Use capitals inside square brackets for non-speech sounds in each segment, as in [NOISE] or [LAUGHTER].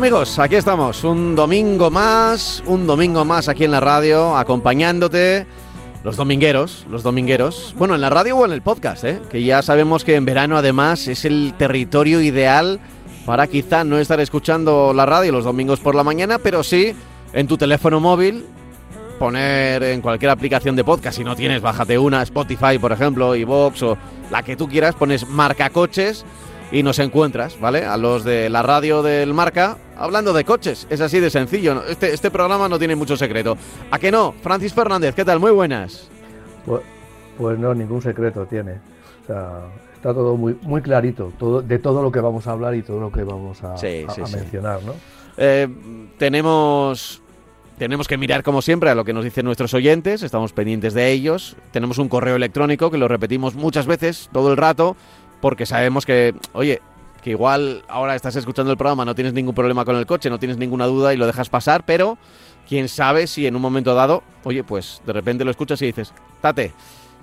amigos? Aquí estamos, un domingo más, un domingo más aquí en la radio, acompañándote. Los domingueros, los domingueros. Bueno, en la radio o en el podcast, ¿eh? Que ya sabemos que en verano además es el territorio ideal para quizá no estar escuchando la radio los domingos por la mañana, pero sí en tu teléfono móvil, poner en cualquier aplicación de podcast, si no tienes, bájate una, Spotify por ejemplo, iVoox o la que tú quieras, pones marca coches y nos encuentras, ¿vale? A los de la radio del marca hablando de coches. Es así de sencillo. Este, este programa no tiene mucho secreto. ¿A que no? Francis Fernández, ¿qué tal? Muy buenas. Pues, pues no, ningún secreto tiene. O sea, está todo muy, muy clarito, todo, de todo lo que vamos a hablar y todo lo que vamos a, Sí, a- sí, a sí. mencionar, ¿no? Eh, tenemos, tenemos que mirar, como siempre, a lo que nos dicen nuestros oyentes. Estamos pendientes de ellos. Tenemos un correo electrónico que lo repetimos muchas veces, todo el rato, porque sabemos que, oye, que igual ahora estás escuchando el programa, no tienes ningún problema con el coche, no tienes ninguna duda y lo dejas pasar, pero quién sabe si en un momento dado, oye, pues de repente lo escuchas y dices, tate,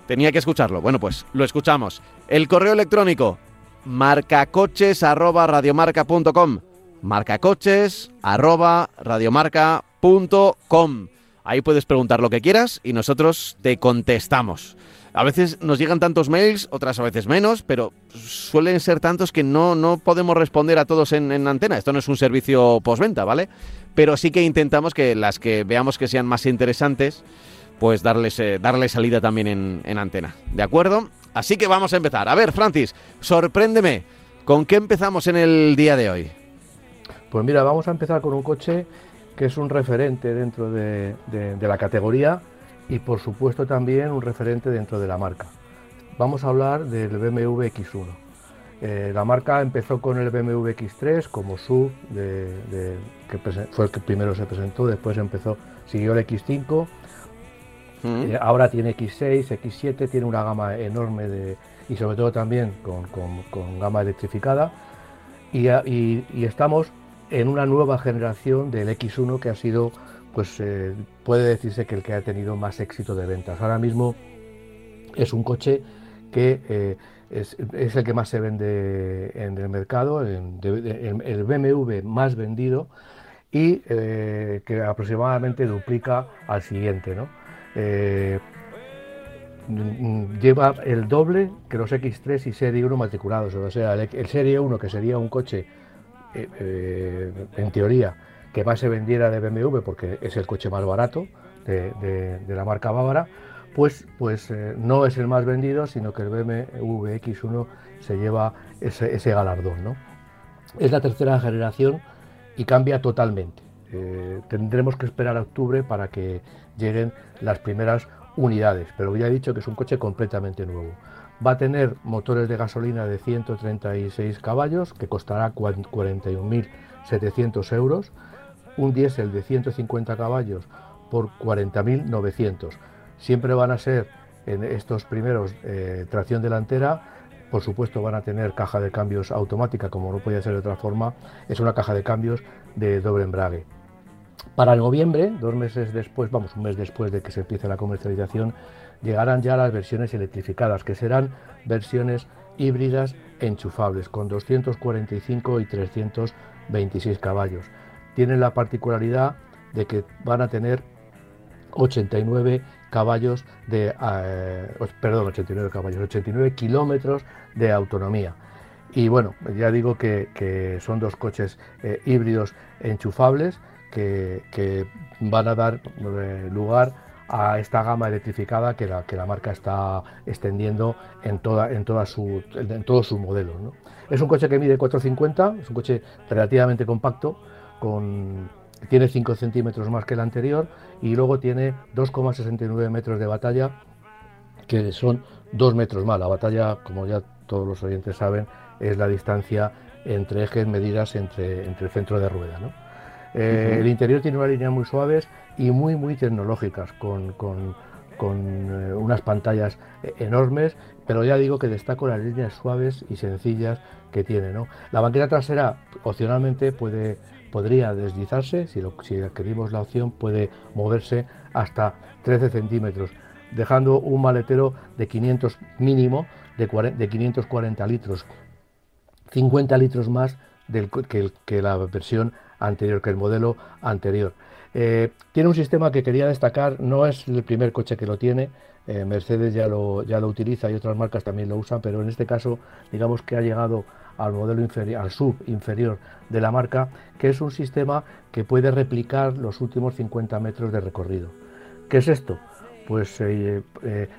tenía que escucharlo. Bueno, pues lo escuchamos. El correo electrónico, marcacoches@radiomarca.com. marcacoches@radiomarca.com. Ahí puedes preguntar lo que quieras y nosotros te contestamos. A veces nos llegan tantos mails, otras a veces menos, pero suelen ser tantos que no, no podemos responder a todos en, en antena. Esto no es un servicio postventa, ¿vale? Pero sí que intentamos que las que veamos que sean más interesantes, pues darles, eh, darles salida también en, en antena. ¿De acuerdo? Así que vamos a empezar. A ver, Francis, sorpréndeme. ¿Con qué empezamos en el día de hoy? Pues mira, vamos a empezar con un coche que es un referente dentro de, de- de la categoría y por supuesto también un referente dentro de la marca. Vamos a hablar del BMW X1. Eh, la marca empezó con el BMW X3 como sub, de, de- que fue el que primero se presentó, después empezó, siguió el X5, ¿Mm? eh, ahora tiene X6, X7, tiene una gama enorme de, y sobre todo también con, con- con gama electrificada. Y- y estamos en una nueva generación del X1 que ha sido, pues eh, puede decirse que el que ha tenido más éxito de ventas. Ahora mismo es un coche que eh, es, el que más se vende en el mercado, el, BMW más vendido y eh, que aproximadamente duplica al siguiente. ¿no? Lleva el doble que los X3 y Serie 1 matriculados. O sea, el, Serie 1, que sería un coche, en teoría, que más se vendiera de BMW porque es el coche más barato de, la marca bávara, pues, pues eh, no es el más vendido, sino que el BMW X1 se lleva ese, ese galardón. ¿no? Es la tercera generación y cambia totalmente. Eh, tendremos que esperar a octubre para que lleguen las primeras unidades, pero ya he dicho que es un coche completamente nuevo. Va a tener motores de gasolina de 136 caballos, que costará cuan- 41.700 euros, un diésel de 150 caballos por 40.900. Siempre van a ser en estos primeros eh, tracción delantera, por supuesto van a tener caja de cambios automática, como no podía ser de otra forma, es una caja de cambios de doble embrague. Para noviembre, dos meses después, vamos, un mes después de que se empiece la comercialización, llegarán ya las versiones electrificadas, que serán versiones híbridas enchufables, con 245 y 326 caballos. Tienen la particularidad de que van a tener 89 caballos de, eh, perdón, 89 caballos, 89 kilómetros de autonomía. Y bueno, ya digo que, son dos coches eh, híbridos enchufables que, van a dar eh, lugar a esta gama electrificada que la, marca está extendiendo en, toda, en, todos sus modelos. Es un coche que mide 450, es un coche relativamente compacto, con tiene 5 centímetros más que el anterior y luego tiene 2,69 metros de batalla, que son 2 metros más. La batalla, como ya todos los oyentes saben, es la distancia entre ejes medidas entre, entre el centro de rueda. Eh, el interior tiene unas líneas muy suaves y muy, muy tecnológicas, con, eh, unas pantallas enormes, pero ya digo que destaco las líneas suaves y sencillas que tiene. La banqueta trasera opcionalmente puede, podría deslizarse, si, lo, si adquirimos la opción puede moverse hasta 13 centímetros, dejando un maletero de 500 mínimo de, de 540 litros, 50 litros más del, que, la versión anterior, que el modelo anterior. Eh, tiene un sistema que quería destacar, no es el primer coche que lo tiene, eh, Mercedes ya lo, ya lo utiliza y otras marcas también lo usan, pero en este caso digamos que ha llegado al modelo inferior, al sub inferior de la marca, que es un sistema que puede replicar los últimos 50 metros de recorrido. ¿Qué es esto? Pues eh,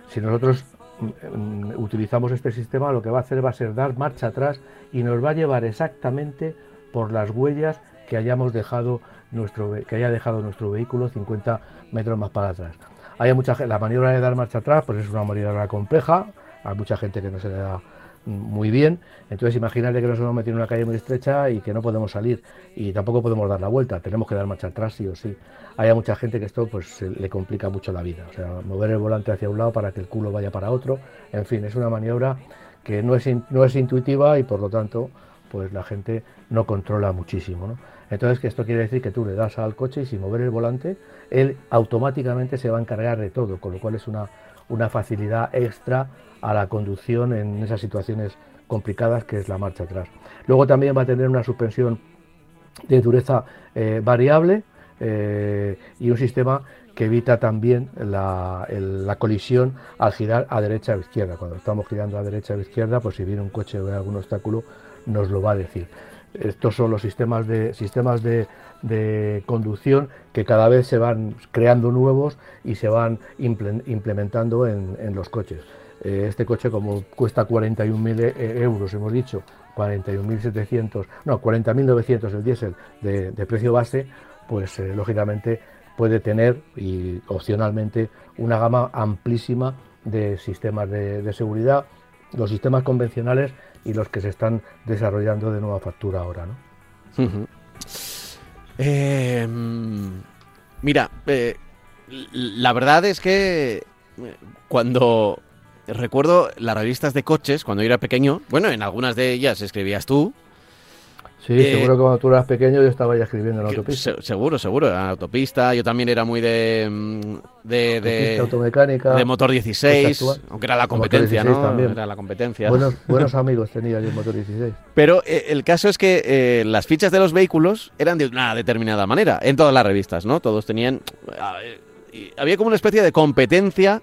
si nosotros mm, utilizamos este sistema, lo que va a hacer va a ser dar marcha atrás y nos va a llevar exactamente por las huellas que hayamos dejado nuestro que haya dejado nuestro vehículo 50 metros más para atrás. Hay mucha la maniobra de dar marcha atrás, pues es una maniobra compleja, hay mucha gente que no se le da muy bien, entonces imagínate que nos hemos metido en una calle muy estrecha y que no podemos salir y tampoco podemos dar la vuelta, tenemos que dar marcha atrás sí o sí. Hay mucha gente que esto pues le complica mucho la vida, o sea, mover el volante hacia un lado para que el culo vaya para otro, en fin, es una maniobra que no es, no es intuitiva y por lo tanto pues la gente no controla muchísimo. Entonces, que esto quiere decir que tú le das al coche y sin mover el volante, él automáticamente se va a encargar de todo, con lo cual es una, una facilidad extra a la conducción en esas situaciones complicadas que es la marcha atrás. Luego también va a tener una suspensión de dureza eh, variable eh, y un sistema que evita también la, colisión al girar a derecha o izquierda. Cuando estamos girando a derecha o izquierda, pues si viene un coche o ve algún obstáculo, nos lo va a decir. Estos son los sistemas de, sistemas de, conducción que cada vez se van creando nuevos y se van implementando en, los coches. Eh, este coche, como cuesta 41.000 e, euros, hemos dicho, 41.700, no, 40.900 el diésel de, precio base, pues eh, lógicamente puede tener y opcionalmente una gama amplísima de sistemas de seguridad. Los sistemas convencionales y los que se están desarrollando de nueva factura ahora. ¿no? Em, mira, eh, la verdad es que eh, cuando recuerdo las revistas de coches, cuando yo era pequeño, bueno, en algunas de ellas escribías tú, Sí, eh, seguro que cuando tú eras pequeño yo estaba ya escribiendo en la autopista. seguro, seguro, en la autopista. Yo también era muy de. Mm, de, de automecánica. De motor 16, aunque era la competencia, ¿no? También. Era la competencia. Buenos, [LAUGHS] buenos amigos tenía yo el motor 16. Pero eh, el caso es que eh, las fichas de los vehículos eran de una determinada manera, en todas las revistas, ¿no? Todos tenían. había como una especie de competencia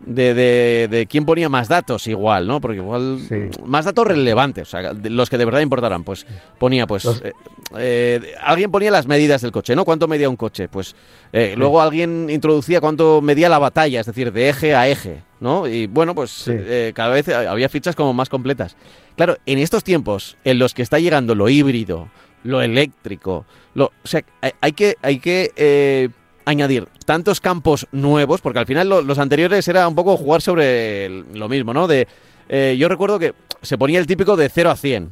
de, de, de, quién ponía más datos igual, ¿no? Porque igual más datos relevantes, o sea, los que de verdad importaran, pues ponía, pues eh, eh, alguien ponía las medidas del coche, ¿no? ¿Cuánto medía un coche? Pues eh, luego alguien introducía cuánto medía la batalla, es decir, de eje a eje, ¿no? Y bueno, pues cada vez había fichas como más completas. Claro, en estos tiempos en los que está llegando lo híbrido, lo eléctrico, lo, o sea, hay, que, hay que añadir tantos campos nuevos, porque al final los anteriores era un poco jugar sobre lo mismo, ¿no? De, eh, yo recuerdo que se ponía el típico de 0 a 100.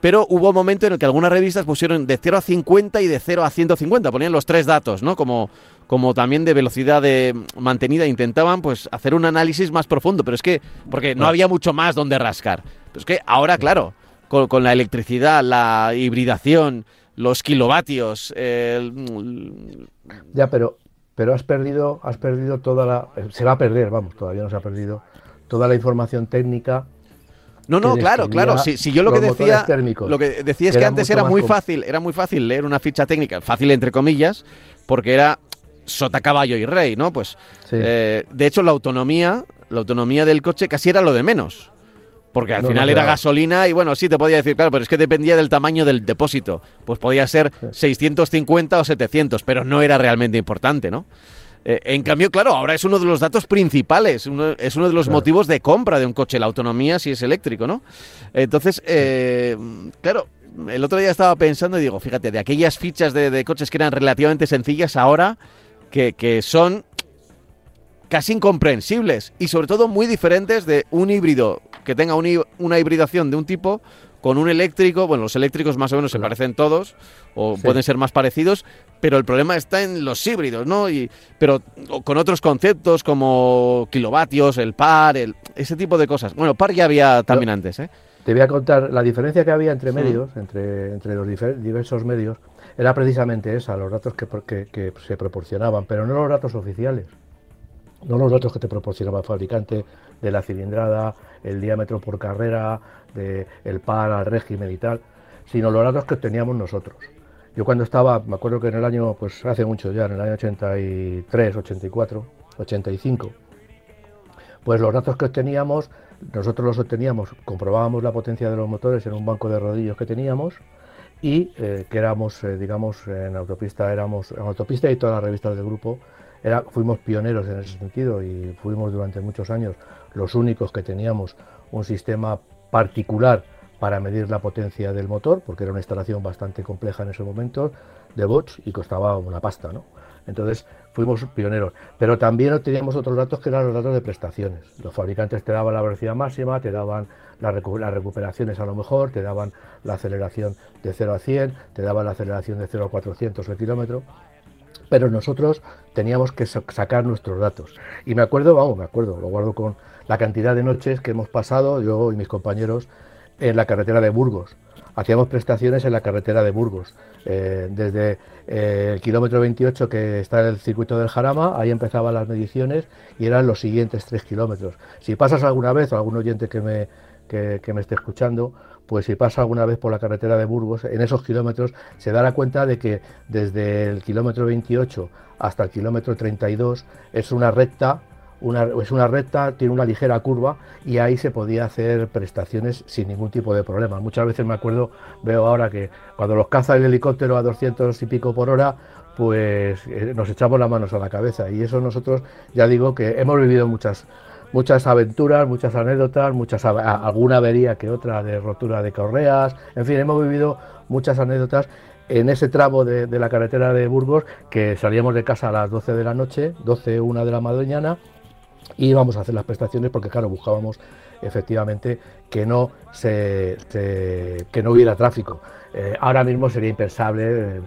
Pero hubo un momento en el que algunas revistas pusieron de 0 a 50 y de 0 a 150. Ponían los tres datos, ¿no? Como, como también de velocidad de mantenida. Intentaban pues hacer un análisis más profundo. Pero es que, porque no había mucho más donde rascar. Pero es que ahora, claro, con, con la electricidad, la hibridación, los kilovatios. Ya, pero, pero has perdido, has perdido toda la. Se va a perder, vamos, todavía no se ha perdido toda la información técnica. No, no, claro, claro. Si, yo lo que decía, lo que decía es que, antes era muy fácil, era muy fácil leer una ficha técnica, fácil entre comillas, porque era sota caballo y rey, ¿no? Pues, eh, de hecho, la autonomía, la autonomía del coche casi era lo de menos. Porque al final era gasolina y bueno, sí te podía decir, claro, pero es que dependía del tamaño del depósito. Pues podía ser 650 o 700, pero no era realmente importante, ¿no? Eh, en cambio, claro, ahora es uno de los datos principales, es uno de los motivos de compra de un coche, la autonomía si es eléctrico, ¿no? Entonces, eh, claro, el otro día estaba pensando y digo, fíjate, de aquellas fichas de, coches que eran relativamente sencillas ahora, que, son casi incomprensibles y sobre todo muy diferentes de un híbrido que tenga una hibridación de un tipo con un eléctrico, bueno, los eléctricos más o menos se parecen todos, o pueden ser más parecidos, pero el problema está en los híbridos, ¿no? Y, pero con otros conceptos como kilovatios, el par, el, ese tipo de cosas. Bueno, par ya había también antes, ¿eh? Te voy a contar, la diferencia que había entre medios, entre, entre los diversos medios, era precisamente esa, los datos que, que, se proporcionaban, pero no los datos oficiales, no los datos que te proporcionaba el fabricante de la cilindrada, el diámetro por carrera, de el par al régimen y tal, sino los datos que obteníamos nosotros. Yo cuando estaba, me acuerdo que en el año, pues hace mucho ya, en el año 83, 84, 85, pues los datos que obteníamos, nosotros los obteníamos, comprobábamos la potencia de los motores en un banco de rodillos que teníamos y eh, que éramos, eh, digamos, en autopista, éramos, en autopista y todas las revistas del grupo, fuimos pioneros en ese sentido y fuimos durante muchos años los únicos que teníamos un sistema particular para medir la potencia del motor, porque era una instalación bastante compleja en ese momento, de bots y costaba una pasta, ¿no? Entonces fuimos pioneros. Pero también teníamos otros datos que eran los datos de prestaciones. Los fabricantes te daban la velocidad máxima, te daban las recuperaciones a lo mejor, te daban la aceleración de 0 a 100, te daban la aceleración de 0 a 400 el kilómetro. Pero nosotros teníamos que sacar nuestros datos. Y me acuerdo, vamos, me acuerdo, lo guardo con, la cantidad de noches que hemos pasado, yo y mis compañeros, en la carretera de Burgos. Hacíamos prestaciones en la carretera de Burgos, eh, desde eh, el kilómetro 28 que está en el circuito del Jarama, ahí empezaban las mediciones y eran los siguientes tres kilómetros. Si pasas alguna vez, o algún oyente que me, que, me esté escuchando, pues si pasa alguna vez por la carretera de Burgos, en esos kilómetros se dará cuenta de que desde el kilómetro 28 hasta el kilómetro 32 es una recta es una recta, tiene una ligera curva y ahí se podía hacer prestaciones sin ningún tipo de problema. Muchas veces me acuerdo, veo ahora que cuando los caza el helicóptero a 200 y pico por hora, pues eh, nos echamos las manos a la cabeza y eso nosotros ya digo que hemos vivido muchas muchas aventuras, muchas anécdotas, muchas alguna avería que otra de rotura de correas, en fin, hemos vivido muchas anécdotas en ese tramo de, la carretera de Burgos que salíamos de casa a las 12 de la noche, 12, 1 de la mañana y íbamos a hacer las prestaciones porque claro buscábamos efectivamente que no se, que no hubiera tráfico. Eh, ahora mismo sería impensable eh,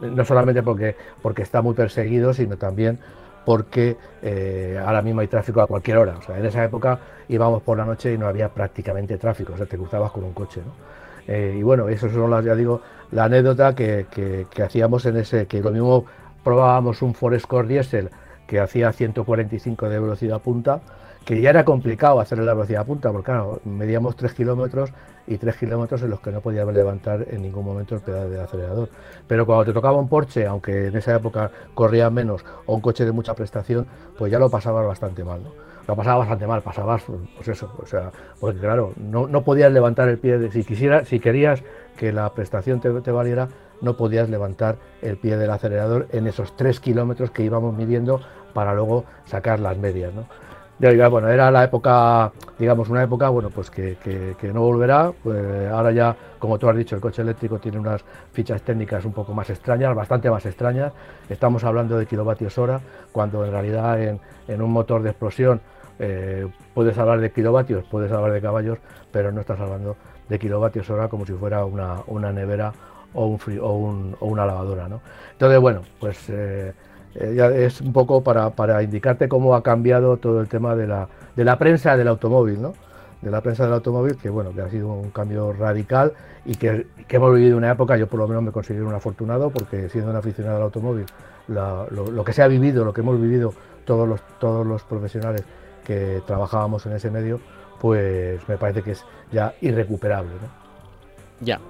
no solamente porque porque está muy perseguido sino también porque eh, ahora mismo hay tráfico a cualquier hora. O sea en esa época íbamos por la noche y no había prácticamente tráfico. O sea te cruzabas con un coche y bueno eso son las ya digo la anécdota que, que, hacíamos en ese que lo mismo probábamos un Forescore Diesel que hacía 145 de velocidad punta, que ya era complicado hacer la velocidad punta, porque claro, medíamos 3 kilómetros y 3 kilómetros en los que no podía levantar en ningún momento el pedal del acelerador. Pero cuando te tocaba un Porsche, aunque en esa época corría menos, o un coche de mucha prestación, pues ya lo pasabas bastante mal. Lo pasabas bastante mal, pasabas, pues eso, o sea, porque claro, no, no podías levantar el pie, de, si, quisiera, si querías que la prestación te, te valiera, no podías levantar el pie del acelerador en esos 3 kilómetros que íbamos midiendo para luego sacar las medias. ¿no? Bueno, era la época, digamos, una época, bueno, pues que, no volverá. Pues ahora ya, como tú has dicho, el coche eléctrico tiene unas fichas técnicas un poco más extrañas, bastante más extrañas. Estamos hablando de kilovatios hora, cuando en realidad en, un motor de explosión eh, puedes hablar de kilovatios, puedes hablar de caballos, pero no estás hablando de kilovatios hora como si fuera una nevera o, un o, o una lavadora. ¿no? Entonces, bueno, pues eh, eh, es un poco para, para, indicarte cómo ha cambiado todo el tema de la, de la prensa del automóvil, ¿no? de la prensa del automóvil, que bueno, que ha sido un cambio radical y que, que hemos vivido una época, yo por lo menos me considero un afortunado, porque siendo un aficionado al automóvil, lo, que se ha vivido, lo que hemos vivido todos los, todos los profesionales que trabajábamos en ese medio, pues me parece que es ya irrecuperable. Ya.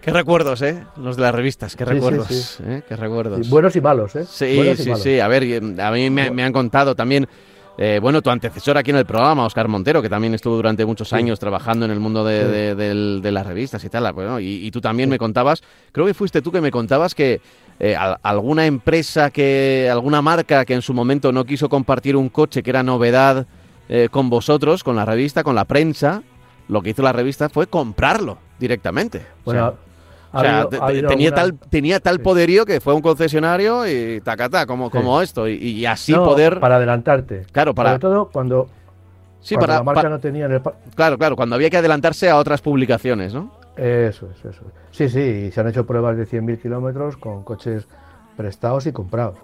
Qué recuerdos, ¿eh? Los de las revistas, qué recuerdos. ¿eh? Qué recuerdos. buenos y malos, ¿eh? Sí, sí, sí. A ver, a mí me, han contado también, eh, bueno, tu antecesor aquí en el programa, Oscar Montero, que también estuvo durante muchos años trabajando en el mundo de, las revistas y tal. Bueno, y, tú también me contabas, creo que fuiste tú que me contabas que eh, alguna empresa, que alguna marca que en su momento no quiso compartir un coche que era novedad con vosotros, con la revista, con la prensa, lo que hizo la revista fue comprarlo directamente. Bueno, o sea, tenía, tal, tenía tal poderío que fue un concesionario y tacata, como, como esto, y, así poder... Para adelantarte. Claro, para... Sobre todo cuando, sí, para, la marca no tenía... el... Claro, claro, cuando había que adelantarse a otras publicaciones, ¿no? Eso es, eso Sí, sí, se han hecho pruebas de 100.000 kilómetros con coches prestados y comprados.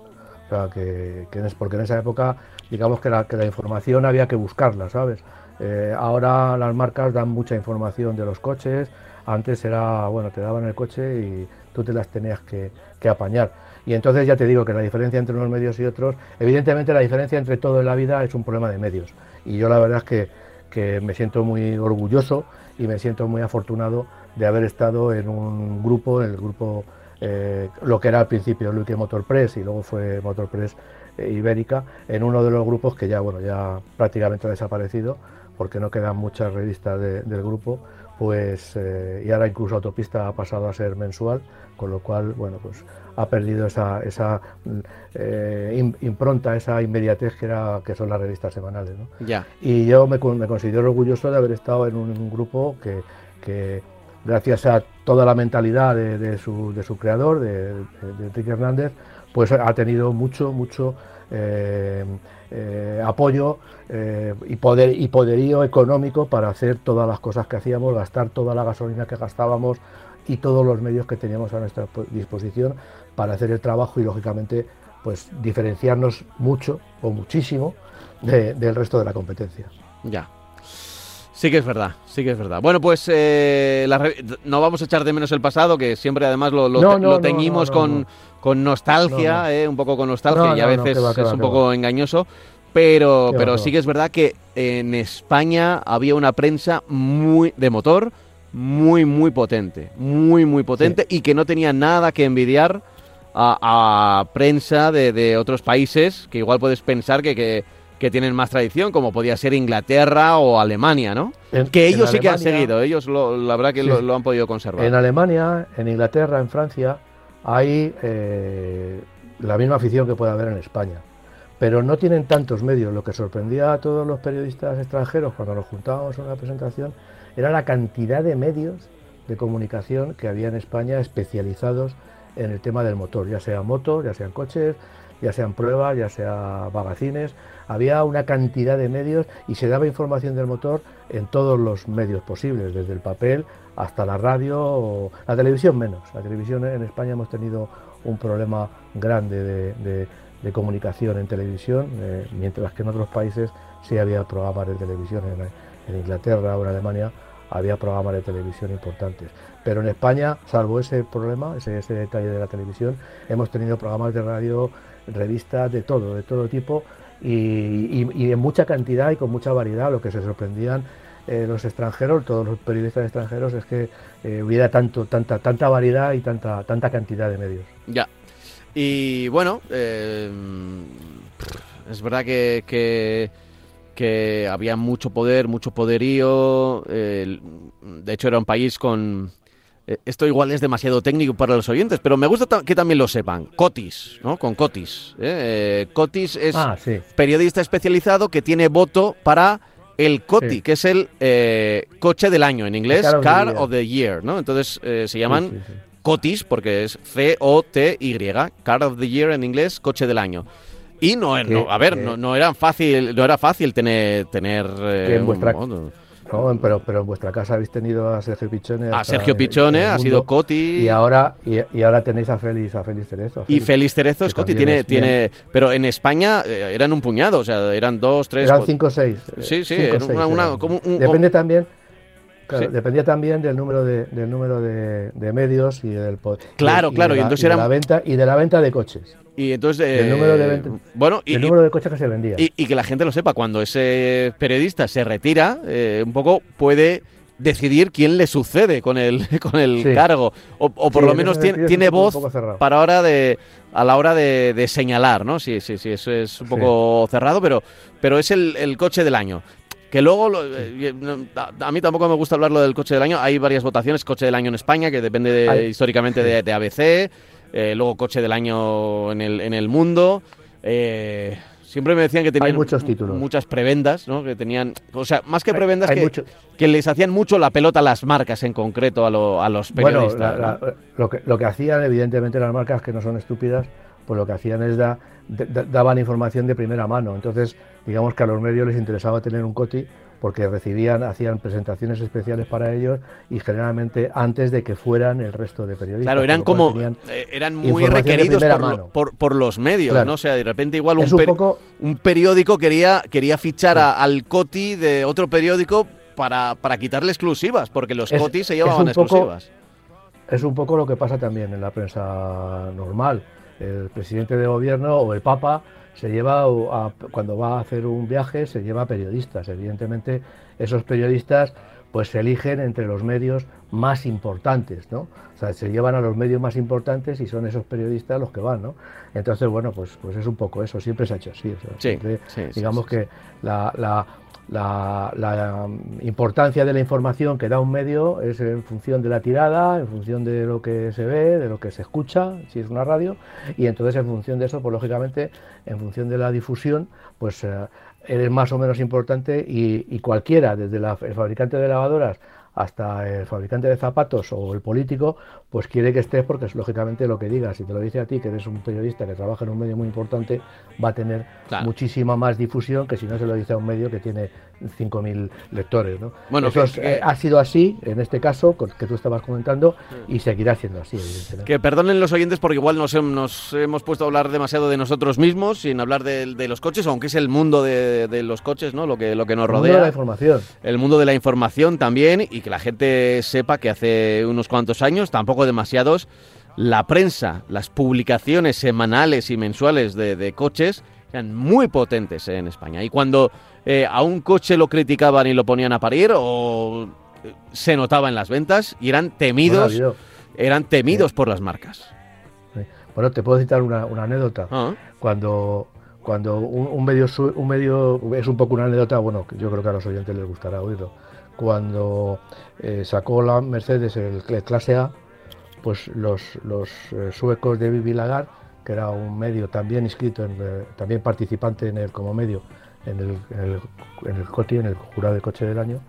O sea, que, es porque en esa época, digamos que la, que la información había que buscarla, ¿sabes? Eh, ahora las marcas dan mucha información de los coches, antes era, bueno, te daban el coche y tú te las tenías que, apañar. Y entonces ya te digo que la diferencia entre unos medios y otros, evidentemente la diferencia entre todo en la vida es un problema de medios. Y yo la verdad es que, me siento muy orgulloso y me siento muy afortunado de haber estado en un grupo, en el grupo, eh, lo que era al principio Luque Motor Press y luego fue Motor Press eh, Ibérica, en uno de los grupos que ya, bueno, ya prácticamente ha desaparecido, porque no quedan muchas revistas del grupo, pues eh, y ahora incluso Autopista ha pasado a ser mensual, con lo cual, bueno, pues ha perdido esa, esa eh, impronta, esa inmediatez que, era, que son las revistas semanales. ¿no? Ya. Y yo me, considero orgulloso de haber estado en un, grupo que, gracias a toda la mentalidad de, su, de su, creador, de, de, Enrique Hernández, pues ha tenido mucho, mucho eh, eh, apoyo eh, y, poder, y poderío económico para hacer todas las cosas que hacíamos, gastar toda la gasolina que gastábamos y todos los medios que teníamos a nuestra disposición para hacer el trabajo y lógicamente pues diferenciarnos mucho o muchísimo del resto de la competencia. Ya. Sí que es verdad, sí que es verdad. Bueno, pues eh, no vamos a echar de menos el pasado, que siempre además lo, teñimos con, con nostalgia, eh, un poco con nostalgia y a veces es un poco engañoso. Pero, pero sí que es verdad que en España había una prensa muy de motor, muy, muy potente, muy, muy potente y que no tenía nada que envidiar a, prensa de, otros países, que igual puedes pensar que, que, tienen más tradición, como podía ser Inglaterra o Alemania, ¿no? que ellos sí que han seguido, ellos la verdad que lo, han podido conservar. En Alemania, en Inglaterra, en Francia, hay eh, la misma afición que puede haber en España. Pero no tienen tantos medios. Lo que sorprendía a todos los periodistas extranjeros cuando nos juntábamos en una presentación era la cantidad de medios de comunicación que había en España especializados en el tema del motor, ya sea motos, ya sean coches, ya sean pruebas, ya sea magazines. Había una cantidad de medios y se daba información del motor en todos los medios posibles, desde el papel hasta la radio, la televisión menos. La televisión en España hemos tenido un problema grande de, comunicación en televisión, eh, mientras que en otros países sí había programas de televisión, en, Inglaterra o en Alemania había programas de televisión importantes. Pero en España, salvo ese problema, ese, ese detalle de la televisión, hemos tenido programas de radio, revistas de todo, de todo tipo y, y, en mucha cantidad y con mucha variedad, lo que se sorprendían eh, los extranjeros, todos los periodistas extranjeros, es que eh, hubiera tanto, tanta, tanta variedad y tanta, tanta cantidad de medios. Ya. Y bueno, eh, es verdad que, que, había mucho poder, mucho poderío. de hecho, era un país con. Esto igual es demasiado técnico para los oyentes, pero me gusta que también lo sepan. Cotis, ¿no? Con Cotis. Cotis es ah, periodista especializado que tiene voto para el COTI, que es el eh, coche del año en inglés, Car, of, the Year, ¿no? Entonces eh, se llaman COTIs porque es C-O-T-Y, Car of the Year en inglés, coche del año. Y no, no a ver, no, no, era fácil, no era fácil tener, tener pero, pero en vuestra casa habéis tenido a Sergio Pichone. A Sergio Pichone, ha sido Coti. Y ahora, y, ahora tenéis a Félix, a Félix Cerezo. y Félix Cerezo es Coti, tiene, tiene, pero en España eh, eran un puñado, o sea, eran dos, tres. Eran cinco o seis. Sí, sí, una, como un, Depende también. Dependía también del número de, del número de, medios y del Claro, claro, y, entonces era... la venta y de la venta de coches. Y entonces. el número de, eh, bueno, y, el número de coches que se vendía. Y, que la gente lo sepa, cuando ese periodista se retira, eh, un poco puede decidir quién le sucede con el, [LAUGHS] con el cargo. O, por lo menos tiene, tiene voz para ahora de a la hora de, señalar, ¿no? Sí, sí, sí, eso es un poco cerrado, pero, pero es el, el coche del año. Que luego, eh, a, mí tampoco me gusta hablarlo del coche del año. Hay varias votaciones, coche del año en España, que depende históricamente de, de ABC. Eh, luego coche del año en el, en el mundo. Eh, Siempre me decían que tenían Hay muchos títulos. muchas prebendas, ¿no? Que tenían, o sea, más que prebendas hay que, mucho- que les hacían mucho la pelota a las marcas en concreto a, lo- a los Bueno, periodistas. la- lo, que, lo que hacían, evidentemente, las marcas que no son estúpidas, pues lo que hacían es da- da- da- daban información de primera mano. Entonces, digamos que a los medios les interesaba tener un coti porque recibían, hacían presentaciones especiales para ellos y generalmente antes de que fueran el resto de periodistas. Claro, eran como eh, eran muy requeridos por, lo- por, por los medios, Claro. ¿no? O sea, de repente igual un, un per- poco un periódico quería, quería fichar a- al Coti de otro periódico para, para quitarle exclusivas, porque los Es- Cotis se llevaban poco- exclusivas. Es un poco lo que pasa también en la prensa normal. El presidente de gobierno o el Papa se lleva, a- cuando va a hacer un viaje, se lleva periodistas. Evidentemente, esos periodistas pues se eligen entre los medios más importantes, ¿no? O sea, se llevan a los medios más importantes y son esos periodistas los que van, ¿no? Entonces, bueno, pues, pues es un poco eso, siempre se ha hecho así. o sea, Sí, siempre, sí, digamos sí, que la, la- la- la, um, importancia de la información que da un medio es en función de la tirada, en función de lo que se ve, de lo que se escucha, si es una radio, y entonces en función de eso, pues lógicamente, en función de la difusión, pues eh, eres más o menos importante y, cualquiera, desde el fabricante de lavadoras hasta el fabricante de zapatos o el político, pues quiere que estés porque es lógicamente lo que digas. Si te lo dice a ti, que eres un periodista que trabaja en un medio muy importante, va a tener Claro. muchísima más difusión que si no se lo dice a un medio que tiene 5.000 lectores. ¿no? Bueno, Eso que- es- que- eh, ha sido así en este caso, que tú estabas comentando, y seguirá siendo así, evidentemente. Que perdonen los oyentes porque igual nos, hem- nos hemos puesto a hablar demasiado de nosotros mismos sin hablar de, de los coches, aunque es el mundo de, de los coches, ¿no? Lo que, lo que nos El mundo de la rodea. información. el mundo de la información también y que la gente sepa que hace unos cuantos años, tampoco demasiados, la prensa, las publicaciones semanales y mensuales de, de coches eran muy potentes en España. Y cuando eh, a un coche lo criticaban y lo ponían a parir, o eh, se notaba en las ventas y eran temidos, eran temidos por las marcas. bueno, te puedo citar una, una anécdota. Ah, cuando cuando un, un medio un medio es un poco una anécdota bueno yo creo que a los oyentes les gustará oírlo cuando eh, sacó la Mercedes el, cl- clase A pues los, los eh, suecos de Vivi Lagar que era un medio también inscrito en, eh, también participante en el como medio en el, en el en el en el jurado del coche del año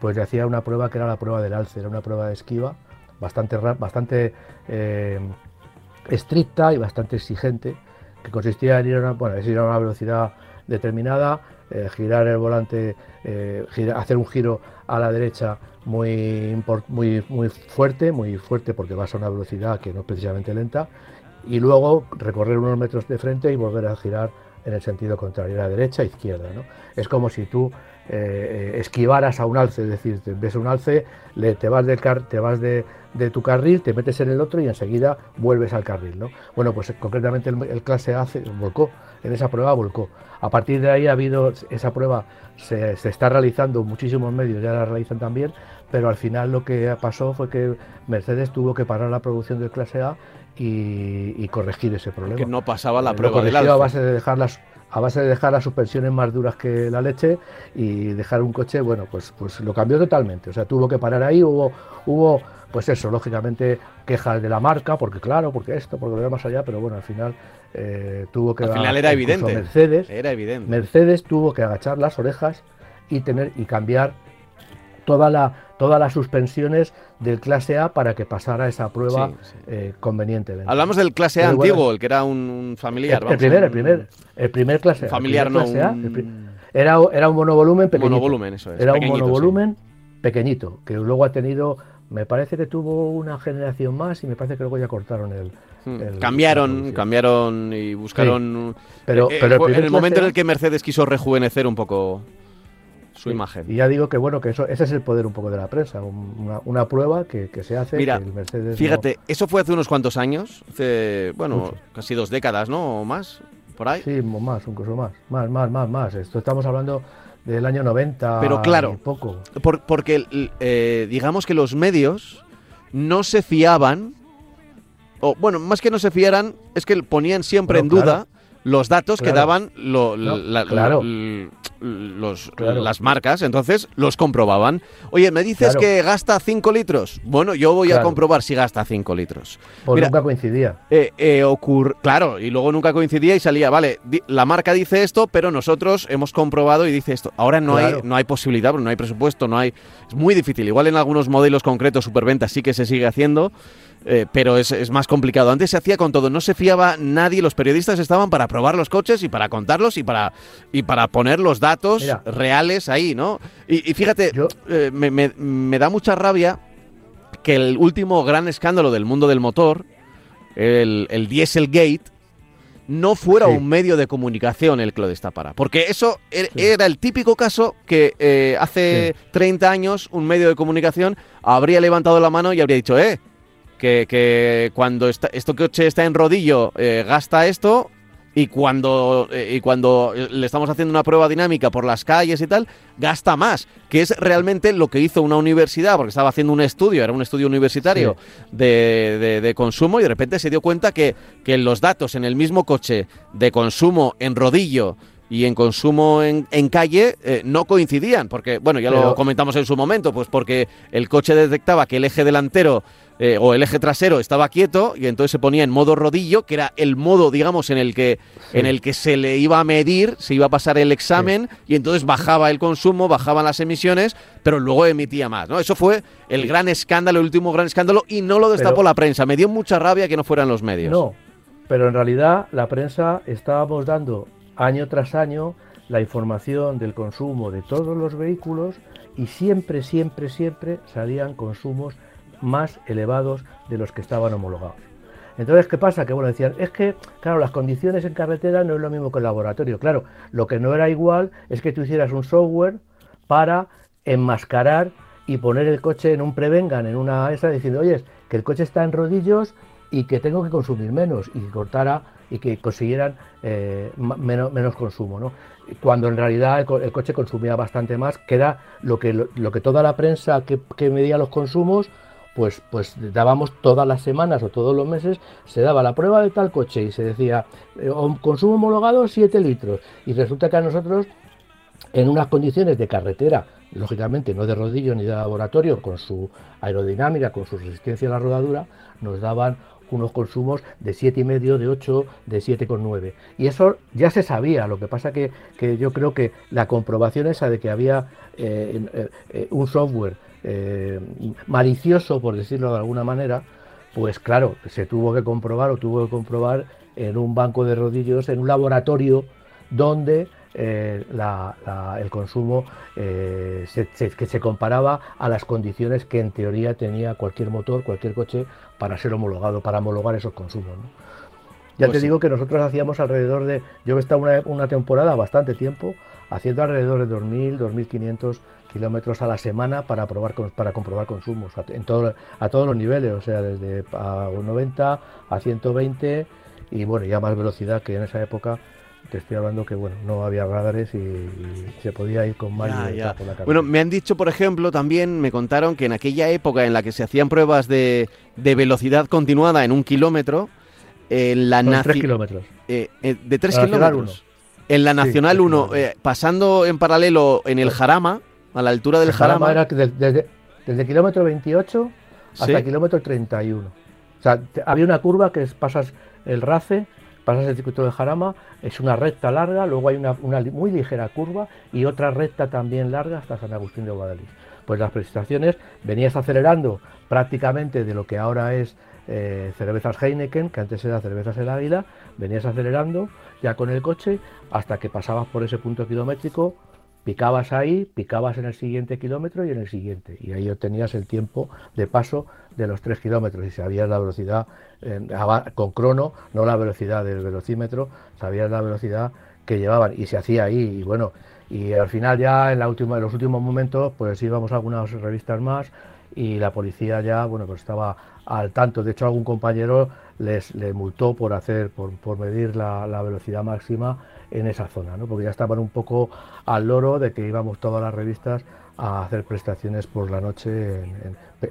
pues le hacía una prueba que era la prueba del alce era una prueba de esquiva bastante bastante eh, estricta y bastante exigente, que consistía en ir a una, bueno, ir a una velocidad determinada, eh, girar el volante, hacer un giro a la derecha muy, muy, muy fuerte, muy fuerte porque vas a una velocidad que no es precisamente lenta, y luego recorrer unos metros de frente y volver a girar en el sentido contrario, la derecha e izquierda. ¿no? Es como si tú eh, eh, esquivaras a un alce, es decir, ves un alce, le, te vas, del car, te vas de, de tu carril, te metes en el otro y enseguida vuelves al carril. ¿no? Bueno, pues concretamente el, el clase A volcó, en esa prueba volcó. A partir de ahí ha habido, esa prueba se, se está realizando, muchísimos medios ya la realizan también, pero al final lo que pasó fue que Mercedes tuvo que parar la producción del clase A y, y corregir ese problema. que no pasaba la Eh, prueba del a base de dejar las a base de dejar las suspensiones más duras que la leche y dejar un coche, bueno, pues pues lo cambió totalmente. O sea, tuvo que parar ahí, hubo hubo pues eso, lógicamente quejas de la marca, porque claro, porque esto, porque lo demás más allá, pero bueno, al final eh, tuvo que Al final era evidente. Mercedes, Era evidente. Mercedes tuvo que agachar las orejas y tener y cambiar toda la todas las suspensiones del clase A para que pasara esa prueba Sí, sí. eh, convenientemente. Hablamos del clase A Pero bueno, antiguo, el que era un, familiar. el, el vamos, primer, un- el primer, el primer clase A, el familiar, primer no clase A, un el era, era un monovolumen pequeñito. monovolumen, eso es. Era un pequeñito, sí. monovolumen pequeñito, que luego ha tenido, me parece que tuvo una generación más y me parece que luego ya cortaron el... Mm, el- la cambiaron, cambiaron y buscaron. Pero, Eh, eh, pero el primer en el momento en el que Mercedes quiso rejuvenecer un poco su imagen. Y ya digo que bueno, que eso, ese es el poder un poco de la prensa, un- una, una prueba que, que se hace. Mira, que el Mercedes no- Fíjate, eso fue hace unos cuantos años, hace, bueno, Mucho. casi dos décadas, ¿no? O más, por ahí. Sí, más, incluso más, más, más, más, más. Esto estamos hablando del año 90 Pero claro. y poco. Por- porque eh, digamos que los medios no se fiaban, o bueno, más que no se fiaran, es que ponían siempre Bueno, en duda claro. Los datos que daban lo- No, la- claro. l- los, las marcas, entonces los comprobaban. Oye, me dices que gasta 5 litros. Bueno, yo voy a comprobar si gasta 5 litros. Pues nunca coincidía. Eh, eh claro, y luego nunca coincidía y salía, vale, la marca dice esto, pero nosotros hemos comprobado y dice esto. Ahora no, hay, no hay posibilidad, no hay presupuesto, no hay... Es muy difícil. Igual en algunos modelos concretos, superventas, sí que se sigue haciendo. Eh, pero es, más complicado. Antes se hacía con todo, no se fiaba nadie, los periodistas estaban para probar los coches y para contarlos y para, y para poner los datos reales ahí, ¿no? Y, fíjate, eh, me, da mucha rabia que el último gran escándalo del mundo del motor, el, el Dieselgate, no fuera un medio de comunicación el que lo destapara. Porque eso er, era el típico caso que eh, hace 30 años un medio de comunicación habría levantado la mano y habría dicho, eh, que, cuando está, este coche está en rodillo eh, gasta esto y cuando, eh, y cuando le estamos haciendo una prueba dinámica por las calles y tal, gasta más, que es realmente lo que hizo una universidad, porque estaba haciendo un estudio, era un estudio universitario de, de, consumo y de repente se dio cuenta que, que los datos en el mismo coche de consumo en rodillo y en consumo en, en calle eh, no coincidían, porque, bueno, ya lo comentamos en su momento, pues porque el coche detectaba que el eje delantero eh, o el eje trasero estaba quieto y entonces se ponía en modo rodillo, que era el modo, digamos, en el que, en el que se le iba a medir, se iba a pasar el examen y entonces bajaba el consumo, bajaban las emisiones, pero luego emitía más, ¿no? Eso fue el gran escándalo, el último gran escándalo y no lo destapó la prensa. Me dio mucha rabia que no fueran los medios. No, pero en realidad la prensa estábamos dando año tras año la información del consumo de todos los vehículos y siempre, siempre, siempre salían consumos más elevados de los que estaban homologados. Entonces, ¿qué pasa? Que bueno, decían, es que, claro, las condiciones en carretera no es lo mismo que el laboratorio. Claro, lo que no era igual es que tú hicieras un software para enmascarar y poner el coche en un prevengan, en una esa, diciendo, oye, que el coche está en rodillos y que tengo que consumir menos y que cortara y que consiguieran eh, menos, consumo, ¿no? Cuando en realidad el, coche consumía bastante más, que era lo que, lo, que toda la prensa que, que medía los consumos pues, pues dábamos todas las semanas o todos los meses, se daba la prueba de tal coche y se decía, eh, consumo homologado 7 litros. Y resulta que a nosotros, en unas condiciones de carretera, lógicamente no de rodillo ni de laboratorio, con su aerodinámica, con su resistencia a la rodadura, nos daban unos consumos de 7,5, de 8, de 7,9. Y eso ya se sabía, lo que pasa que, que yo creo que la comprobación esa de que había eh, eh, un software eh, malicioso, por decirlo de alguna manera, pues claro, se tuvo que comprobar o tuvo que comprobar en un banco de rodillos, en un laboratorio donde eh, el consumo eh, que se comparaba a las condiciones que en teoría tenía cualquier motor, cualquier coche para ser homologado, para homologar esos consumos. Ya pues te digo que nosotros hacíamos alrededor de, yo he estado una, una temporada, bastante tiempo, haciendo alrededor de 2.000, 2.500 kilómetros a la semana para probar para comprobar consumos en todo, a todos los niveles, o sea, desde a 90 a 120 y bueno, ya más velocidad que en esa época te estoy hablando que bueno, no había radares y, se podía ir con más por la Bueno, me han dicho, por ejemplo, también me contaron que en aquella época en la que se hacían pruebas de, de velocidad continuada en un kilómetro, en la tres kilómetros. Eh, eh, de tres kilómetros. En la Nacional 1, eh, pasando en paralelo en el Jarama, a la altura del Jarama. era desde, el kilómetro 28 hasta el kilómetro 31. O sea, había una curva que es, pasas el RACE, pasas el circuito del Jarama, es una recta larga, luego hay una, muy ligera curva y otra recta también larga hasta San Agustín de Guadalix. Pues las prestaciones venías acelerando prácticamente de lo que ahora es eh, cervezas Heineken, que antes era cervezas El Águila, venías acelerando ya con el coche hasta que pasabas por ese punto kilométrico Picabas ahí, picabas en el siguiente kilómetro y en el siguiente. Y ahí obtenías el tiempo de paso de los tres kilómetros y sabías la velocidad con crono, no la velocidad del velocímetro, sabías la velocidad que llevaban y se hacía ahí. Y bueno, y al final ya en, la última, los últimos momentos pues íbamos a algunas revistas más y la policía ya bueno pues estaba al tanto. De hecho algún compañero les, multó por hacer, por, por medir la velocidad máxima en esa zona, ¿no? porque ya estaban un poco al loro de que íbamos todas las revistas a hacer prestaciones por la noche,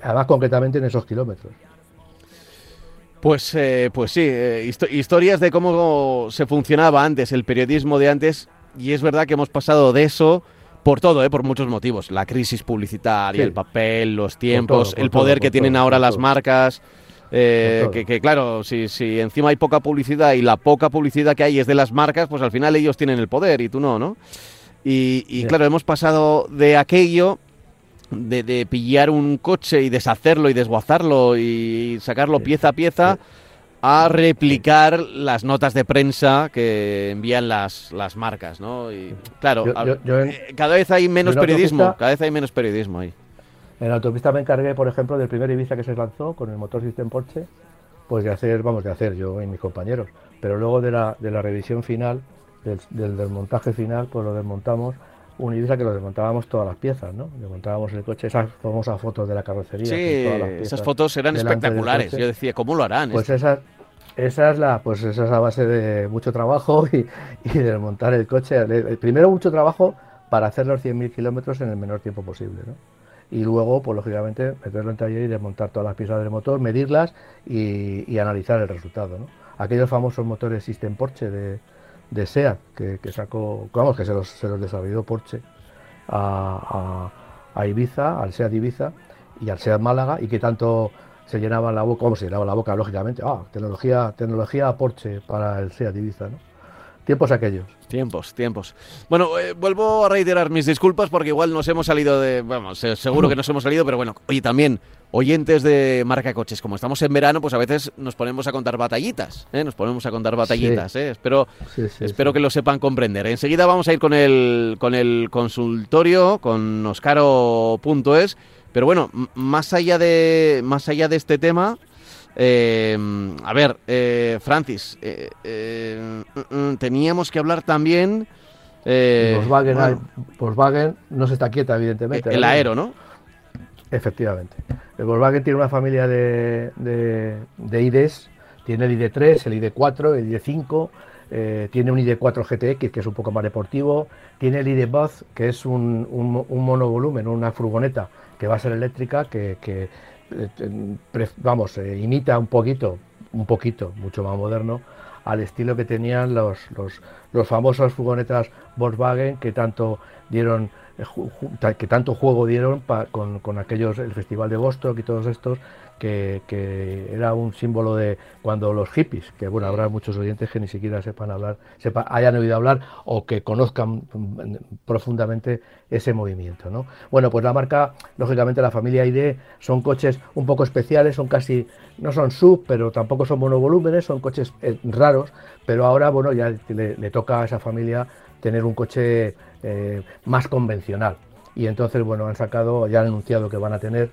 además concretamente en esos kilómetros. Pues, eh, pues sí, eh, historias de cómo se funcionaba antes, el periodismo de antes, y es verdad que hemos pasado de eso por todo, ¿eh? por muchos motivos. La crisis publicitaria, el papel, los tiempos, el poder que tienen ahora las marcas. Eh, que, claro, si, si encima hay poca publicidad y la poca publicidad que hay es de las marcas, pues al final ellos tienen el poder y tú no, ¿no? Y, claro, hemos pasado de aquello, de, pillar un coche y deshacerlo y desguazarlo y sacarlo pieza a pieza, a replicar las notas de prensa que envían las, las marcas, ¿no? Y claro, eh, cada vez hay menos periodismo, cada vez hay menos periodismo ahí. En la autopista me encargué, por ejemplo, del primer Ibiza que se lanzó con el motor System Porsche, pues de hacer, vamos, de hacer yo y mis compañeros. Pero luego de la, de la revisión final, del, desmontaje final, pues lo desmontamos un Ibiza que lo desmontábamos todas las piezas, ¿no? Desmontábamos el coche, esas famosas fotos de la carrocería. Sí, esas fotos eran espectaculares. Yo decía, ¿cómo lo harán? Pues esa, esa es la, pues esa es la base de mucho trabajo y, y desmontar el coche. Primero mucho trabajo para hacer los 100.000 kilómetros en el menor tiempo posible, ¿no? Y luego, pues lógicamente, meterlo en taller y desmontar todas las piezas del motor, medirlas y, analizar el resultado. Aquellos famosos motores System Porsche de, de SEAT que, sacó, vamos, que se los, se desarrolló Porsche a, Ibiza, al SEAT Ibiza y al SEAT Málaga y que tanto se llenaba la boca, como se llenaba la boca, lógicamente, ah, tecnología, tecnología Porsche para el SEAT Ibiza, ¿no? Tiempos aquellos. Tiempos, tiempos. Bueno, eh, vuelvo a reiterar mis disculpas porque igual nos hemos salido de. Vamos, seguro que nos hemos salido, pero bueno, oye, también, oyentes de marca coches, como estamos en verano, pues a veces nos ponemos a contar batallitas, ¿eh? Nos ponemos a contar batallitas, ¿eh? Espero, espero que lo sepan comprender. Enseguida vamos a ir con el, con el consultorio, con oscaro.es, pero bueno, más allá de, más allá de este tema. Eh, a ver, eh, Francis, eh, eh mm, mm, teníamos que hablar también... Volkswagen, Volkswagen, no se está quieta, evidentemente. El aero, ¿no? Efectivamente. El Volkswagen tiene una familia de, de, IDs, tiene el ID3, el ID4, el ID5, tiene un ID4 GTX que es un poco más deportivo, tiene el ID Buzz que es un, un, monovolumen, una furgoneta que va a ser eléctrica, que, que vamos, imita un poquito, un poquito, mucho más moderno, al estilo que tenían los, los, los famosos furgonetas Volkswagen que tanto dieron eh, que tanto juego dieron con, con, aquellos el festival de Vostok y todos estos que, era un símbolo de cuando los hippies, que bueno, habrá muchos oyentes que ni siquiera sepan hablar, sepa, hayan oído hablar o que conozcan profundamente ese movimiento. ¿no? Bueno, pues la marca, lógicamente la familia ID son coches un poco especiales, son casi, no son sub, pero tampoco son monovolúmenes, son coches eh, raros, pero ahora, bueno, ya le, toca a esa familia tener un coche eh, más convencional. Y entonces, bueno, han sacado, ya han anunciado que van a tener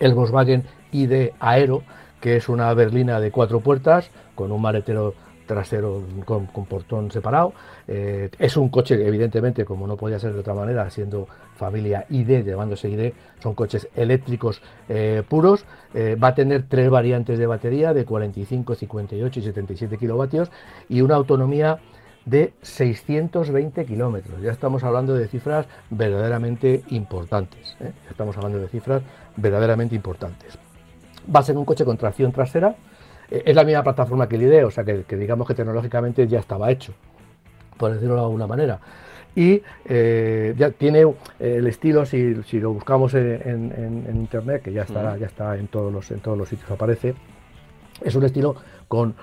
el Volkswagen ID Aero, que es una berlina de cuatro puertas con un maletero trasero con, portón separado. Eh, es un coche, evidentemente, como no podía ser de otra manera, siendo familia ID, llamándose ID, son coches eléctricos eh, puros. Va a tener tres variantes de batería de 45, 58 y 77 kilovatios y una autonomía de 620 kilómetros. Ya estamos hablando de cifras verdaderamente importantes. ¿eh? estamos hablando de cifras verdaderamente importantes. Va a ser un coche con tracción trasera. Eh, es la misma plataforma que el IDE, o sea que, digamos que tecnológicamente ya estaba hecho, por decirlo de alguna manera. Y eh, ya tiene el estilo, si, lo buscamos en, internet, que ya está, ya está en todos los en todos los sitios aparece, es un estilo con,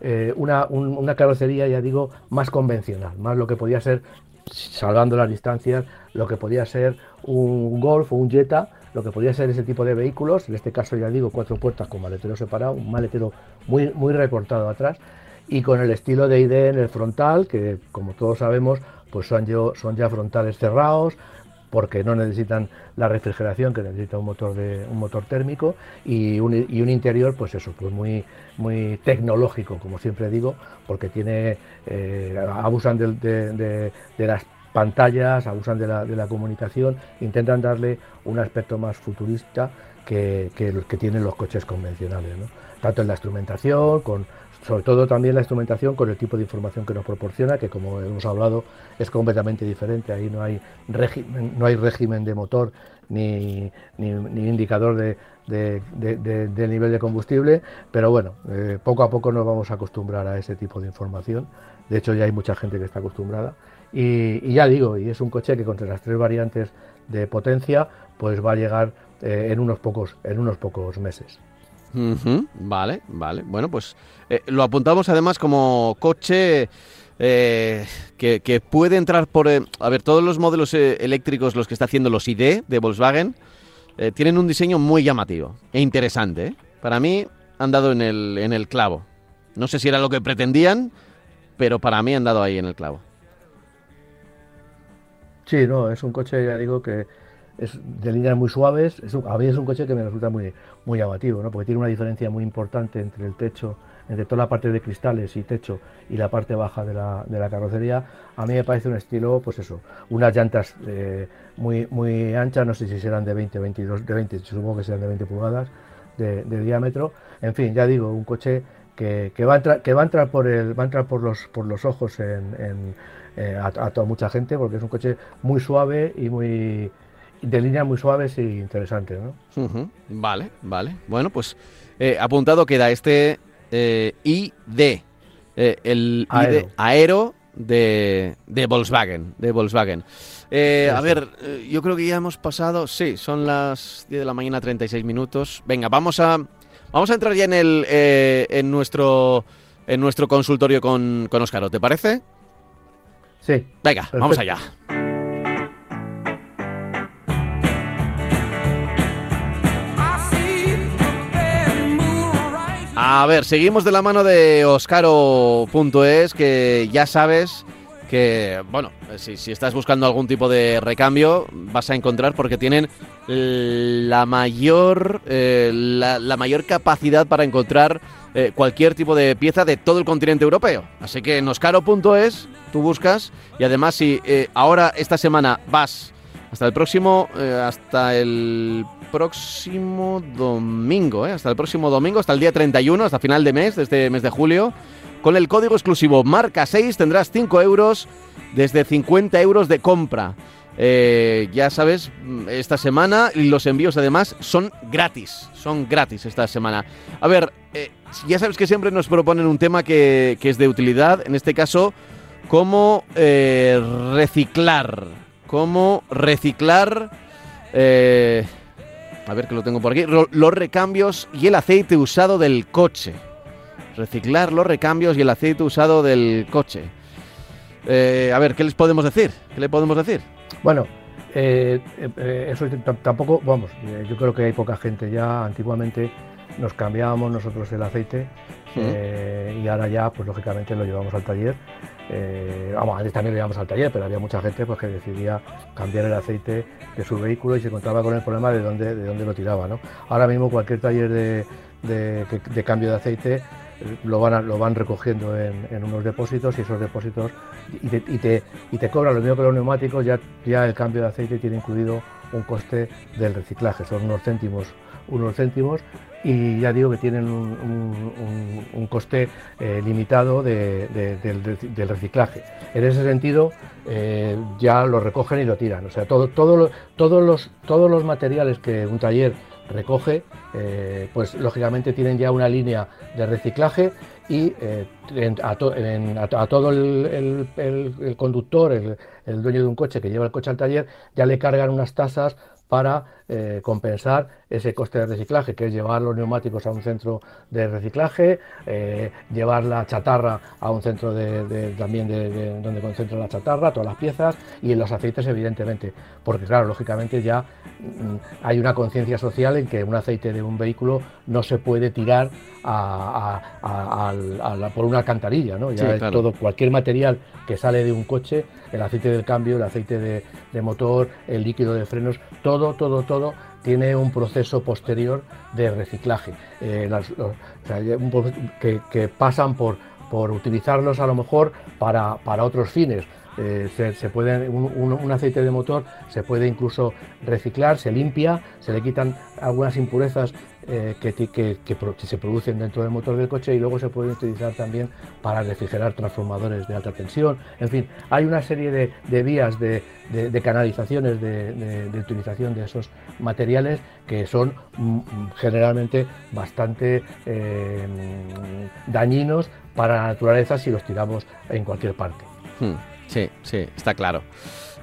eh, una, carrocería, ya digo, más convencional, más lo que podía ser, salvando las distancias, lo que podía ser un Golf o un Jetta, lo que podía ser ese tipo de vehículos, en este caso ya digo, cuatro puertas con maletero separado, un maletero muy, muy recortado atrás, y con el estilo de ID en el frontal, que como todos sabemos, pues son, yo, son ya frontales cerrados, porque no necesitan la refrigeración que necesita un motor de un motor térmico y un, y un interior pues eso pues muy muy tecnológico como siempre digo porque tiene eh, abusan de, las pantallas abusan de la, de la, comunicación intentan darle un aspecto más futurista que, que que tienen los coches convencionales tanto en la instrumentación con sobre todo también la instrumentación con el tipo de información que nos proporciona, que como hemos hablado es completamente diferente. Ahí no hay régimen, no hay régimen de motor ni, ni, indicador de, nivel de combustible, pero bueno, eh, poco a poco nos vamos a acostumbrar a ese tipo de información De hecho, ya hay mucha gente que está acostumbrada. Y, ya digo, y es un coche que con las tres variantes de potencia, pues va a llegar eh, en, unos pocos, en unos pocos meses. Vale, vale. Bueno, pues eh, lo apuntamos además como coche eh, que, puede entrar por... a ver, todos los modelos eléctricos, los que está haciendo los ID de Volkswagen, tienen un diseño muy llamativo e interesante. Para mí han dado en el, en el clavo. No sé si era lo que pretendían, pero para mí han dado ahí en el clavo. Sí, no, es un coche, ya digo, que es de líneas muy suaves. Es a mí es un coche que me resulta muy, muy llamativo, ¿no? porque tiene una diferencia muy importante entre el techo, entre toda la parte de cristales y techo y la parte baja de la, de la carrocería. A mí me parece un estilo, pues eso, unas llantas eh, muy, muy anchas, no sé si serán de 20, 22, de 20, supongo que serán de 20 pulgadas de, diámetro. En fin, ya digo, un coche que, que, va, a entrar, que va a entrar por el, va a entrar por los, por los ojos en eh, a, toda mucha gente porque es un coche muy suave y muy de líneas muy suaves y interesantes. ¿no? Vale, vale. Bueno, pues eh, apuntado queda este eh, ID, el aero, aero de, de, Volkswagen. De Volkswagen. a ver, yo creo que ya hemos pasado, sí, son las 10 de la mañana, 36 minutos. Venga, vamos a, vamos a entrar ya en, el, en, nuestro, en nuestro consultorio con, con Oscar, ¿te parece? Sí. Venga, vamos allá. A ver, seguimos de la mano de Oscaro.es, que ya sabes que, bueno, si, estás buscando algún tipo de recambio, vas a encontrar porque tienen la mayor, eh, la, mayor capacidad para encontrar eh, cualquier tipo de pieza de todo el continente europeo. Así que en oscaro.es tú buscas y además si eh, ahora esta semana vas hasta el próximo, hasta el próximo domingo, hasta el próximo domingo, hasta el día 31, hasta final de mes, de este mes de julio, con el código exclusivo marca 6 tendrás 5 euros desde 50 euros de compra. Eh, ya sabes, esta semana y los envíos además son gratis, son gratis esta semana. A ver, eh, ya sabes que siempre nos proponen un tema que, es de utilidad, en este caso, cómo eh, reciclar, cómo reciclar, a ver que lo tengo por aquí, los recambios y el aceite usado del coche. Reciclar los recambios y el aceite usado del coche. a ver, ¿qué les podemos decir? ¿Qué le podemos decir? Bueno, eh, eh, eso tampoco, vamos, eh, yo creo que hay poca gente ya. Antiguamente nos cambiábamos nosotros el aceite y ahora ya, pues lógicamente lo llevamos al taller. vamos, antes también lo llevamos al taller, pero había mucha gente pues, que decidía cambiar el aceite de su vehículo y se encontraba con el problema de dónde, de dónde lo tiraba. ¿no? Ahora mismo cualquier taller de cambio de aceite lo van, lo van recogiendo en, unos depósitos y esos depósitos y te, y te, y te cobran lo mismo que los neumáticos, ya, ya el cambio de aceite tiene incluido un coste del reciclaje, son unos céntimos, unos céntimos y ya digo que tienen un, coste eh, limitado del, reciclaje. En ese sentido, eh, ya lo recogen y lo tiran. O sea, todo, todo, todos, los, todos los materiales que un taller recoge, eh, pues lógicamente tienen ya una línea de reciclaje y eh, a, todo el, conductor, el, dueño de un coche que lleva el coche al taller, ya le cargan unas tasas para eh, compensar ese coste de reciclaje, que es llevar los neumáticos a un centro de reciclaje, eh, llevar la chatarra a un centro de, también de, donde concentra la chatarra, todas las piezas y en los aceites evidentemente, porque claro, lógicamente ya mm, hay una conciencia social en que un aceite de un vehículo no se puede tirar por una alcantarilla, ¿no? Ya todo, cualquier material que sale de un coche, el aceite del cambio, el aceite de, de motor, el líquido de frenos, todo, todo, todo tiene un proceso posterior de reciclaje, eh, que, pasan por, por utilizarlos a lo mejor para, para otros fines. Eh, se, puede, un, aceite de motor se puede incluso reciclar, se limpia, se le quitan algunas impurezas eh, que, se producen dentro del motor del coche y luego se puede utilizar también para refrigerar transformadores de alta tensión. En fin, hay una serie de, vías de, canalizaciones de, utilización de esos materiales que son mm, generalmente bastante eh, dañinos para la naturaleza si los tiramos en cualquier parte. Hmm, sí, sí, está claro.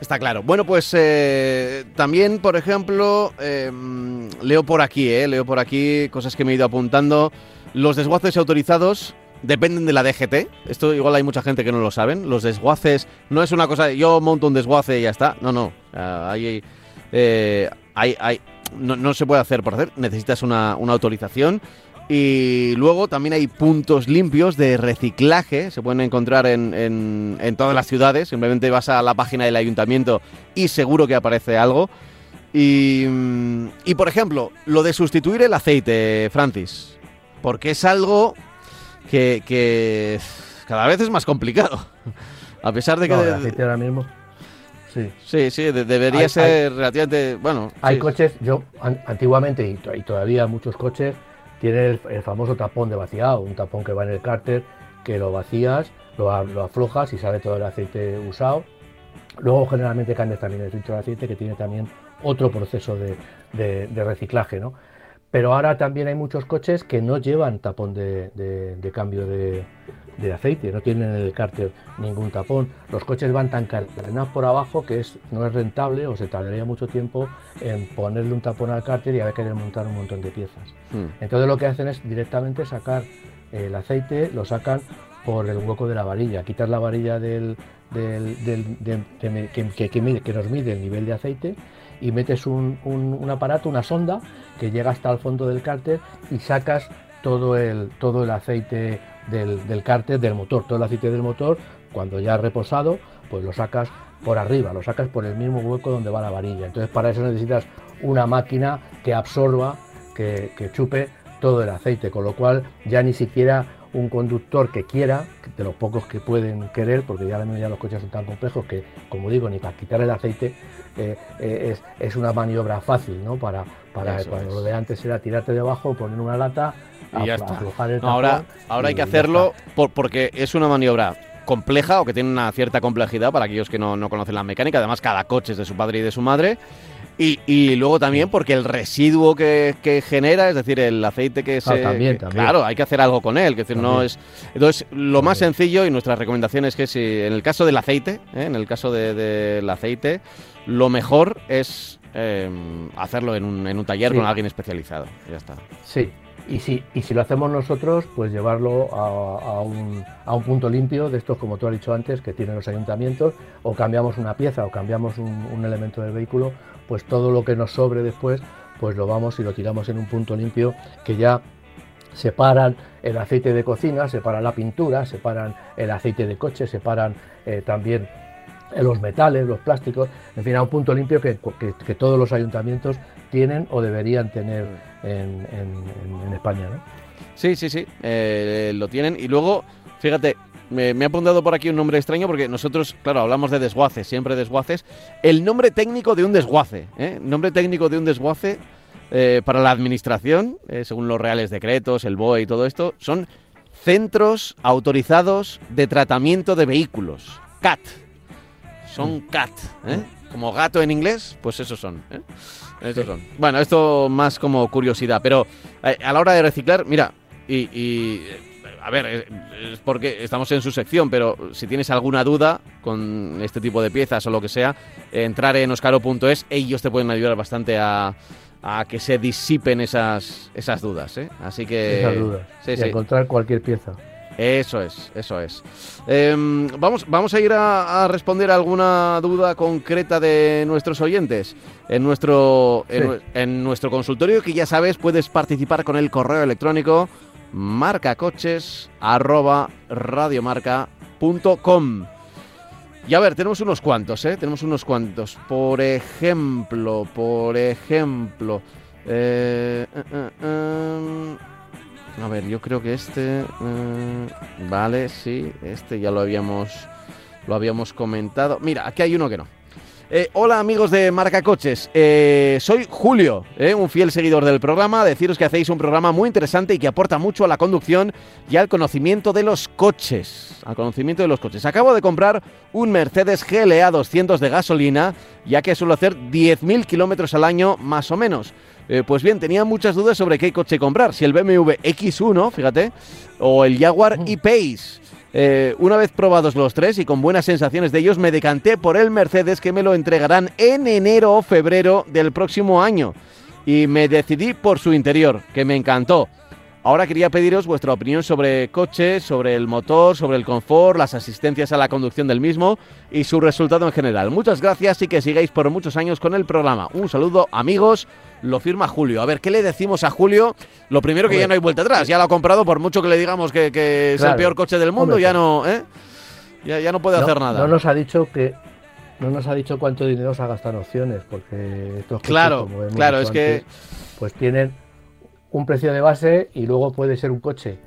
Está claro. Bueno, pues eh, también, por ejemplo, em, leo por aquí, eh, leo por aquí cosas que me he ido apuntando. Los desguaces autorizados dependen de la DGT. Esto igual hay mucha gente que no lo saben. Los desguaces no es una cosa yo monto un desguace y ya está. No, no. hay, eh, hay, hay, no, se puede hacer por hacer. Necesitas una, una autorización. Y luego también hay puntos limpios de reciclaje, se pueden encontrar en, en, en, todas las ciudades, simplemente vas a la página del ayuntamiento y seguro que aparece algo. Y, y por ejemplo, lo de sustituir el aceite, Francis, porque es algo que, cada vez es más complicado. [LAUGHS] A pesar de que... ahora mismo... Sí, sí, sí debería ser relativamente... Bueno, hay coches, yo antiguamente y, todavía muchos coches tienen el, famoso tapón de vaciado, un tapón que va en el cárter, que lo vacías, lo, aflojas y sale todo el aceite usado. Luego generalmente cambias también el filtro de aceite que tiene también otro proceso de, de reciclaje, ¿no? Pero ahora también hay muchos coches que no llevan tapón de, cambio de, aceite, no tienen en el cárter ningún tapón. Los coches van tan carenados por abajo que es, no es rentable o se tardaría mucho tiempo en ponerle un tapón al cárter y haber que desmontar un montón de piezas. Hmm. Entonces lo que hacen es directamente sacar el aceite, lo sacan por el hueco de la varilla, quitar la varilla del, que nos mide el nivel de aceite y metes un, aparato, una sonda, que llega hasta el fondo del cárter y sacas todo el, todo el aceite del, del cárter, del motor, todo el aceite del motor, cuando ya ha reposado, pues lo sacas por arriba, lo sacas por el mismo hueco donde va la varilla. Entonces para eso necesitas una máquina que absorba, que, que chupe todo el aceite, con lo cual ya ni siquiera un conductor que quiera, de los pocos que pueden querer, porque ya, ya los coches son tan complejos que, como digo, ni para quitar el aceite eh, eh, es, una maniobra fácil, ¿no? Para, para cuando lo de antes era tirarte debajo, poner una lata, y ya está. ahora, ahora hay que hacerlo porque es una maniobra compleja o que tiene una cierta complejidad para aquellos que no, no conocen la mecánica. Además, cada coche es de su padre y de su madre. Y, luego también porque el residuo que, genera, es decir, el aceite que se... también, Claro, hay que hacer algo con él. Que decir, no es, entonces, lo más sencillo y nuestra recomendación es que si en el caso del aceite, ¿eh? en el caso del aceite, lo mejor es em, hacerlo en un, en un taller con alguien especializado. Ya está. Sí, y si, y si lo hacemos nosotros, pues llevarlo a, un, a, un, punto limpio de estos, como tú has dicho antes, que tienen los ayuntamientos, o cambiamos una pieza o cambiamos un, elemento del vehículo, pues todo lo que nos sobre después, pues lo vamos y lo tiramos en un punto limpio que ya separan el aceite de cocina, separan la pintura, separan el aceite de coche, separan eh, también los metales, los plásticos, en fin, a un punto limpio que, todos los ayuntamientos tienen o deberían tener en, España. ¿no? Sí, sí, sí, eh, lo tienen. Y luego, fíjate, me, ha apuntado por aquí un nombre extraño porque nosotros, claro, hablamos de desguaces, siempre desguaces. El nombre técnico de un desguace, ¿eh? Nombre técnico de un desguace eh, para la administración, eh, según los reales decretos, el BOE y todo esto, son Centros Autorizados de Tratamiento de Vehículos, CAT. Son. CAT, ¿eh? Como gato en inglés, pues esos son. Estos son. Bueno, esto más como curiosidad, pero a la hora de reciclar, mira, y a ver, es porque estamos en su sección, pero si tienes alguna duda con este tipo de piezas o lo que sea, entrar en oscaro.es, ellos te pueden ayudar bastante a, que se disipen esas, esas dudas. ¿eh? Así que. Esas dudas. Sí, sí. encontrar cualquier pieza. Eso es, eso es. Em, vamos, vamos a ir a, responder alguna duda concreta de nuestros oyentes en nuestro, en nuestro consultorio, que ya sabes, puedes participar con el correo electrónico marcacoches arroba radiomarca.com. Y a ver, tenemos unos cuantos, ¿eh? Tenemos unos cuantos. Por ejemplo, por ejemplo... Eh, eh, eh, a ver, yo creo que este... vale, sí, este ya lo habíamos, lo habíamos comentado. Mira, aquí hay uno que no. Eh, hola amigos de Marca Coches, eh, soy Julio, eh, un fiel seguidor del programa. Deciros que hacéis un programa muy interesante y que aporta mucho a la conducción y al conocimiento de los coches. Al conocimiento de los coches. Acabo de comprar un Mercedes GLA 200 de gasolina, ya que suelo hacer 10.000 kilómetros al año más o menos. Eh, pues bien, tenía muchas dudas sobre qué coche comprar, si el BMW X1, fíjate, o el Jaguar E-Pace. Eh, una vez probados los tres y con buenas sensaciones de ellos, me decanté por el Mercedes que me lo entregarán en enero o febrero del próximo año. Y me decidí por su interior, que me encantó. Ahora quería pediros vuestra opinión sobre coche, sobre el motor, sobre el confort, las asistencias a la conducción del mismo y su resultado en general. Muchas gracias y que sigáis por muchos años con el programa. Un saludo, amigos. Lo firma Julio. A ver, ¿qué le decimos a Julio? Lo primero que ya no hay vuelta atrás. Ya lo ha comprado, por mucho que le digamos que, es el peor coche del mundo, ya no, ¿eh? ya, no puede hacer nada. No nos ha dicho que no nos ha dicho cuánto dinero se ha gastado en opciones, porque estos claro, claro, es que pues tienen un precio de base y luego puede ser un coche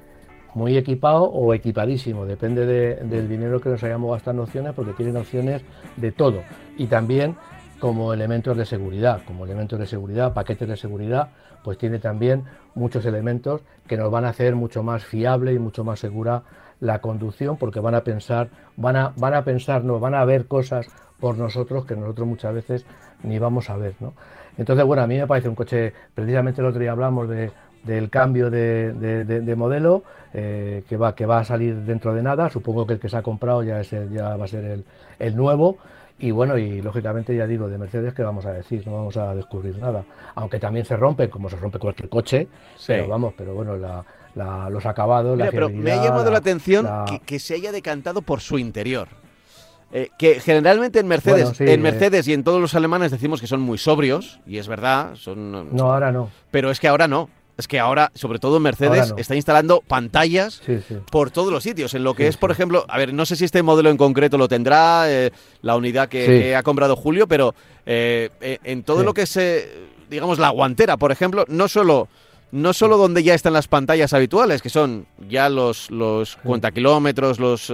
muy equipado o equipadísimo, depende del dinero que nos hayamos gastado en opciones, porque tienen opciones de todo. Y también como elementos de seguridad, como elementos de seguridad, paquetes de seguridad, pues tiene también muchos elementos que nos van a hacer mucho más fiable y mucho más segura la conducción, porque van a pensar, van a, van a pensar, no, van a ver cosas por nosotros que nosotros muchas veces ni vamos a ver, ¿no? Entonces, bueno, a mí me parece un coche, precisamente el otro día hablamos de, del cambio de, modelo eh, que, va, que va a salir dentro de nada, supongo que el que se ha comprado ya, es ya va a ser el, nuevo. Y bueno, y lógicamente ya digo, de Mercedes, que vamos a decir? No vamos a descubrir nada. Aunque también se rompe, como se rompe cualquier coche, pero vamos, pero bueno, los acabados, la pero me ha llamado la, atención que, se haya decantado por su interior. Eh, que generalmente en Mercedes, en eh. Mercedes y en todos los alemanes decimos que son muy sobrios, y es verdad, son... No, ahora no. Pero es que ahora no. Es que ahora, sobre todo Mercedes, está instalando pantallas por todos los sitios. En lo que es, por ejemplo, a ver, no sé si este modelo en concreto lo tendrá eh, la unidad que, ha comprado Julio, pero en todo lo que es, digamos, la guantera, por ejemplo, no solo no solo donde ya están las pantallas habituales, que son ya los, los kilómetros, los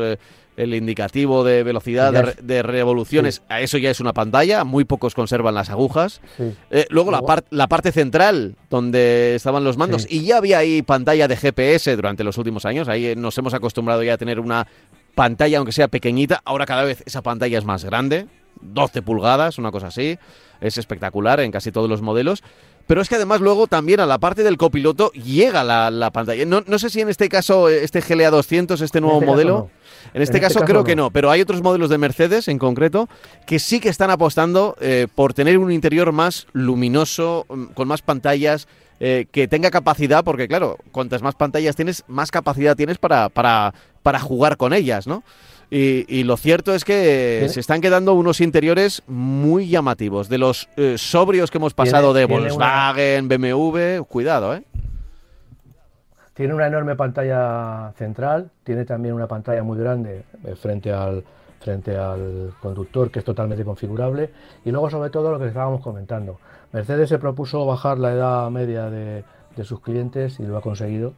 el indicativo de velocidad de, revoluciones, a eso ya es una pantalla, muy pocos conservan las agujas. Eh, luego, la, la parte central, donde estaban los mandos, y ya había ahí pantalla de GPS durante los últimos años, ahí nos hemos acostumbrado ya a tener una pantalla, aunque sea pequeñita, ahora cada vez esa pantalla es más grande, 12 pulgadas, una cosa así, es espectacular en casi todos los modelos. Pero es que además luego también a la parte del copiloto llega la, pantalla. No, no, sé si en este caso, este GLA 200, este nuevo este modelo... En este, este caso, creo que no, pero hay otros modelos de Mercedes en concreto que sí que están apostando eh, por tener un interior más luminoso, mm, con más pantallas, eh, que tenga capacidad, porque claro, cuantas más pantallas tienes, más capacidad tienes para, para, para jugar con ellas, ¿no? Y, lo cierto es que se están quedando unos interiores muy llamativos. De los eh, sobrios que hemos pasado de Volkswagen, BMW, cuidado, ¿eh? Tiene una enorme pantalla central, tiene también una pantalla muy grande eh, frente al, frente al conductor que es totalmente configurable y luego sobre todo lo que estábamos comentando. Mercedes se propuso bajar la edad media de, sus clientes y lo ha conseguido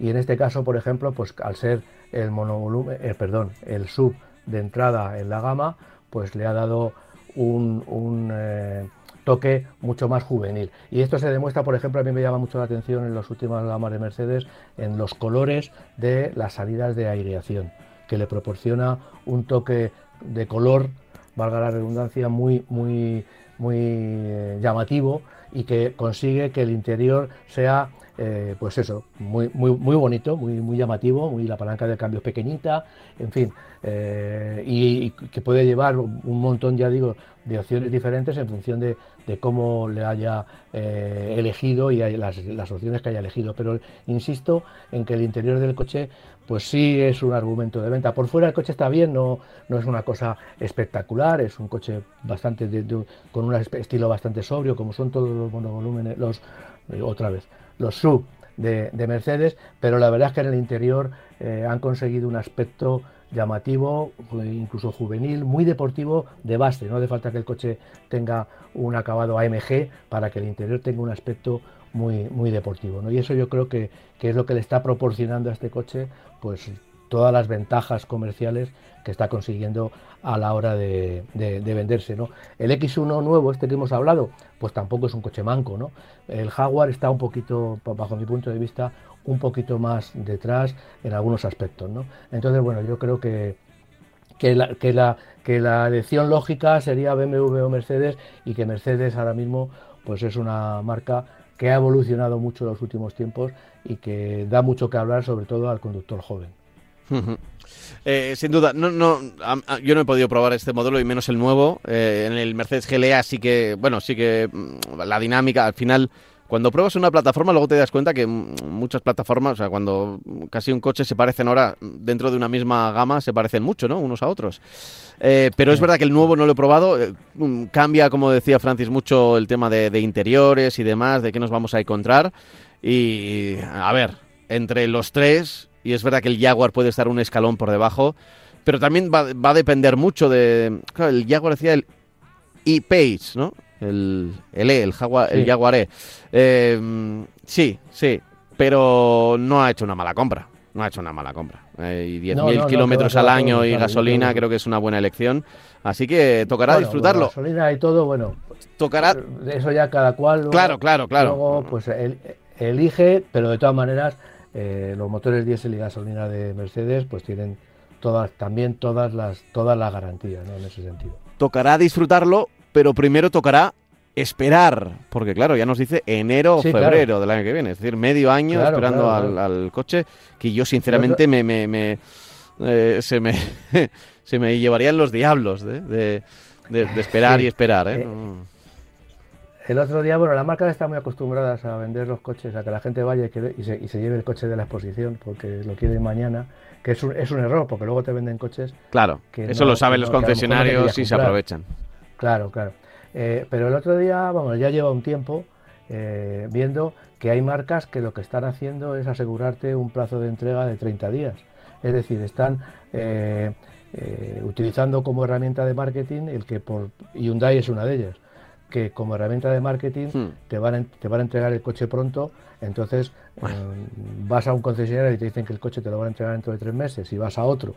y en este caso, por ejemplo, pues al ser el monovolumen, eh, perdón, el sub de entrada en la gama, pues le ha dado un, eh, toque mucho más juvenil. Y esto se demuestra, por ejemplo, a mí me llama mucho la atención en las últimas gamas de Mercedes, en los colores de las salidas de aireación, que le proporciona un toque de color, valga la redundancia, muy, muy, muy eh, llamativo y que consigue que el interior sea eh, pues eso, muy, muy, muy bonito, muy, muy llamativo, muy la palanca de cambio pequeñita, en fin, eh, y, que puede llevar un montón, ya digo, de opciones diferentes en función de, cómo le haya eh, elegido y las, las, opciones que haya elegido. Pero insisto en que el interior del coche, pues sí es un argumento de venta. Por fuera el coche está bien, no, no es una cosa espectacular, es un coche bastante con un estilo bastante sobrio, como son todos los monovolúmenes, los otra vez los sub de, Mercedes, pero la verdad es que en el interior eh, han conseguido un aspecto llamativo, incluso juvenil, muy deportivo de base. No hace falta que el coche tenga un acabado AMG para que el interior tenga un aspecto muy, muy deportivo. ¿no? Y eso yo creo que, que, es lo que le está proporcionando a este coche pues, todas las ventajas comerciales que está consiguiendo a la hora de, venderse. ¿no? El X1 nuevo, este que hemos hablado, pues tampoco es un coche manco. ¿no? El Jaguar está un poquito, bajo mi punto de vista, un poquito más detrás en algunos aspectos. ¿no? Entonces, bueno, yo creo que, que la, que, la, que la elección lógica sería BMW o Mercedes y que Mercedes ahora mismo pues es una marca que ha evolucionado mucho en los últimos tiempos y que da mucho que hablar, sobre todo al conductor joven. Eh, sin duda, no, no, yo no he podido probar este modelo y menos el nuevo. Eh, en el Mercedes GLA sí que, bueno, sí que mm, la dinámica al final cuando pruebas una plataforma, luego te das cuenta que muchas plataformas, o sea, cuando casi un coche se parecen ahora dentro de una misma gama, se parecen mucho, ¿no? Unos a otros. Eh, pero es verdad que el nuevo no lo he probado. Mm, cambia, como decía Francis, mucho el tema de, interiores y demás, de qué nos vamos a encontrar. Y, a ver, entre los tres, y es verdad que el Jaguar puede estar un escalón por debajo, pero también va, a depender mucho de... Claro, el Jaguar decía el e-Page, ¿no? el, el E, el Jaguar, el Jaguar E. Eh, sí, sí, pero no ha hecho una mala compra. No ha hecho una mala compra. Eh, y 10.000 kilómetros al año y gasolina creo que es una buena elección. Así que tocará disfrutarlo. gasolina y todo, bueno. Tocará. Eso ya cada cual. claro, claro, claro. Luego, pues elige, pero de todas maneras, eh, los motores diésel y gasolina de Mercedes, pues tienen todas, también todas las, todas las garantías, ¿no? En ese sentido. Tocará disfrutarlo, pero primero tocará esperar, porque claro, ya nos dice enero o febrero del año que viene, es decir, medio año esperando al, coche, que yo sinceramente me, me, eh, se me [LAUGHS] se me llevarían los diablos de, esperar y esperar. ¿eh? El otro día, bueno, las marcas están muy acostumbradas a vender los coches, a que la gente vaya y, se, y se, lleve el coche de la exposición porque lo quieren mañana, que es un, es un error, porque luego te venden coches. Claro, eso lo saben los concesionarios y se aprovechan. Claro, claro. Eh, pero el otro día, vamos, ya lleva un tiempo eh, viendo que hay marcas que lo que están haciendo es asegurarte un plazo de entrega de 30 días. Es decir, están eh, utilizando como herramienta de marketing el que por Hyundai es una de ellas que como herramienta de marketing hmm. te, van a, te van a entregar el coche pronto, entonces vas a un concesionario y te dicen que el coche te lo van a entregar dentro de tres meses y vas a otro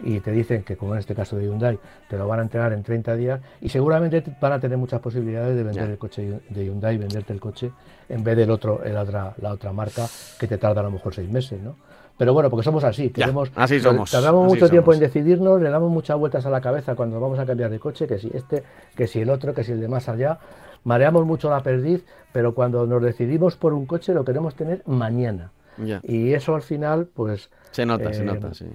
y te dicen que, como en este caso de Hyundai, te lo van a entregar en 30 días y seguramente van a tener muchas posibilidades de vender el coche de Hyundai, venderte el coche en vez del otro, el otra, la otra marca que te tarda a lo mejor seis meses, ¿no? Pero bueno, porque somos así, queremos, así somos, tardamos mucho tiempo en decidirnos, le damos muchas vueltas a la cabeza cuando vamos a cambiar de coche, que si este, que si el otro, que si el de más allá, mareamos mucho la perdiz, pero cuando nos decidimos por un coche lo queremos tener mañana. Y eso al final, pues... Se nota, se eh, nota, sí,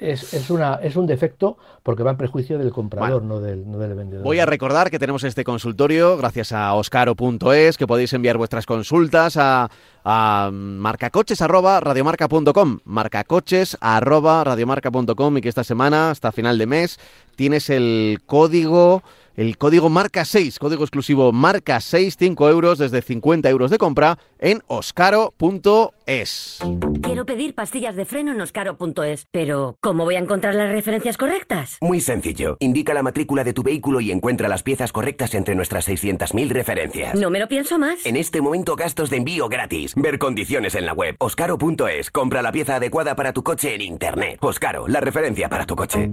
Es, es, una, es un defecto porque va en prejuicio del comprador, no, del, no del vendedor. Voy a recordar que tenemos este consultorio gracias a oscaro.es, que podéis enviar vuestras consultas a, a marcacoches.radiomarca.com marcacoches.radiomarca.com y que esta semana, hasta final de mes, tienes el código el código marca 6, código exclusivo marca 6, 5 euros desde 50 euros de compra en oscaro.es. Quiero pedir pastillas de freno en oscaro.es, pero ¿cómo voy a encontrar las referencias correctas? Muy sencillo. Indica la matrícula de tu vehículo y encuentra las piezas correctas entre nuestras 600.000 referencias. No me lo pienso más. En este momento gastos de envío gratis. Ver condiciones en la web oscaro.es. Compra la pieza adecuada para tu coche en Internet. Oscaro, la referencia para tu coche.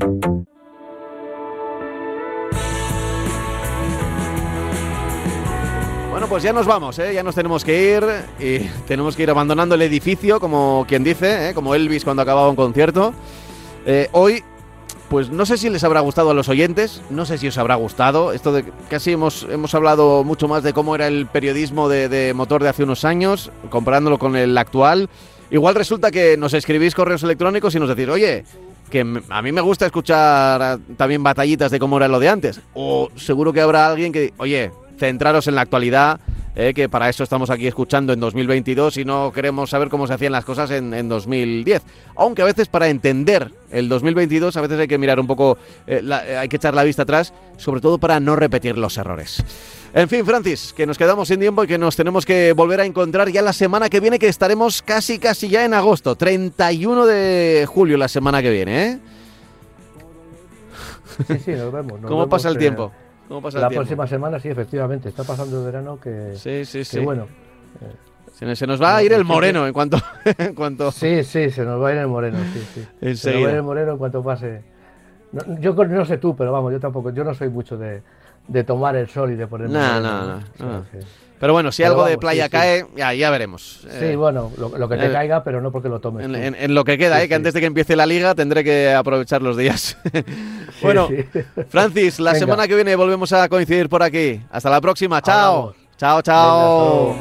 Bueno, pues ya nos vamos, ¿eh? ya nos tenemos que ir y [LAUGHS] tenemos que ir abandonando el edificio, como quien dice, ¿eh? como Elvis cuando acababa un concierto. Eh, hoy, pues no sé si les habrá gustado a los oyentes, no sé si os habrá gustado. Esto de casi hemos, hemos hablado mucho más de cómo era el periodismo de, motor de hace unos años, comparándolo con el actual. Igual resulta que nos escribís correos electrónicos y nos decís, oye, que a mí me gusta escuchar también batallitas de cómo era lo de antes. O seguro que habrá alguien que, oye, centraros en la actualidad, eh, que para eso estamos aquí escuchando en 2022 y no queremos saber cómo se hacían las cosas en, 2010. Aunque a veces para entender el 2022 a veces hay que mirar un poco, eh, eh, hay que echar la vista atrás, sobre todo para no repetir los errores. En fin, Francis, que nos quedamos sin tiempo y que nos tenemos que volver a encontrar ya la semana que viene, que estaremos casi, casi ya en agosto, 31 de julio la semana que viene, ¿eh? Sí, sí, nos vemos. ¿Cómo pasa el tiempo? La próxima semana, sí, efectivamente. Está pasando el verano que. Sí, sí, sí. bueno. se, nos va a ir el moreno en cuanto, [LAUGHS] en cuanto. Sí, sí, se nos va a ir el moreno, sí, sí. [LAUGHS] Se nos va a ir el moreno en cuanto pase. yo no sé tú, pero vamos, yo tampoco. Yo no soy mucho de, de tomar el sol y de ponerme. No, no, no. Pero bueno, si algo de playa cae. Ya, veremos. Sí, eh, bueno, lo, que te eh, caiga, pero no porque lo tomes. En, lo que queda, sí, eh, que antes de que empiece la liga tendré que aprovechar los días. [LAUGHS] bueno, [LAUGHS] Francis, la semana que viene volvemos a coincidir por aquí. Hasta la próxima, chao. Chao, chao.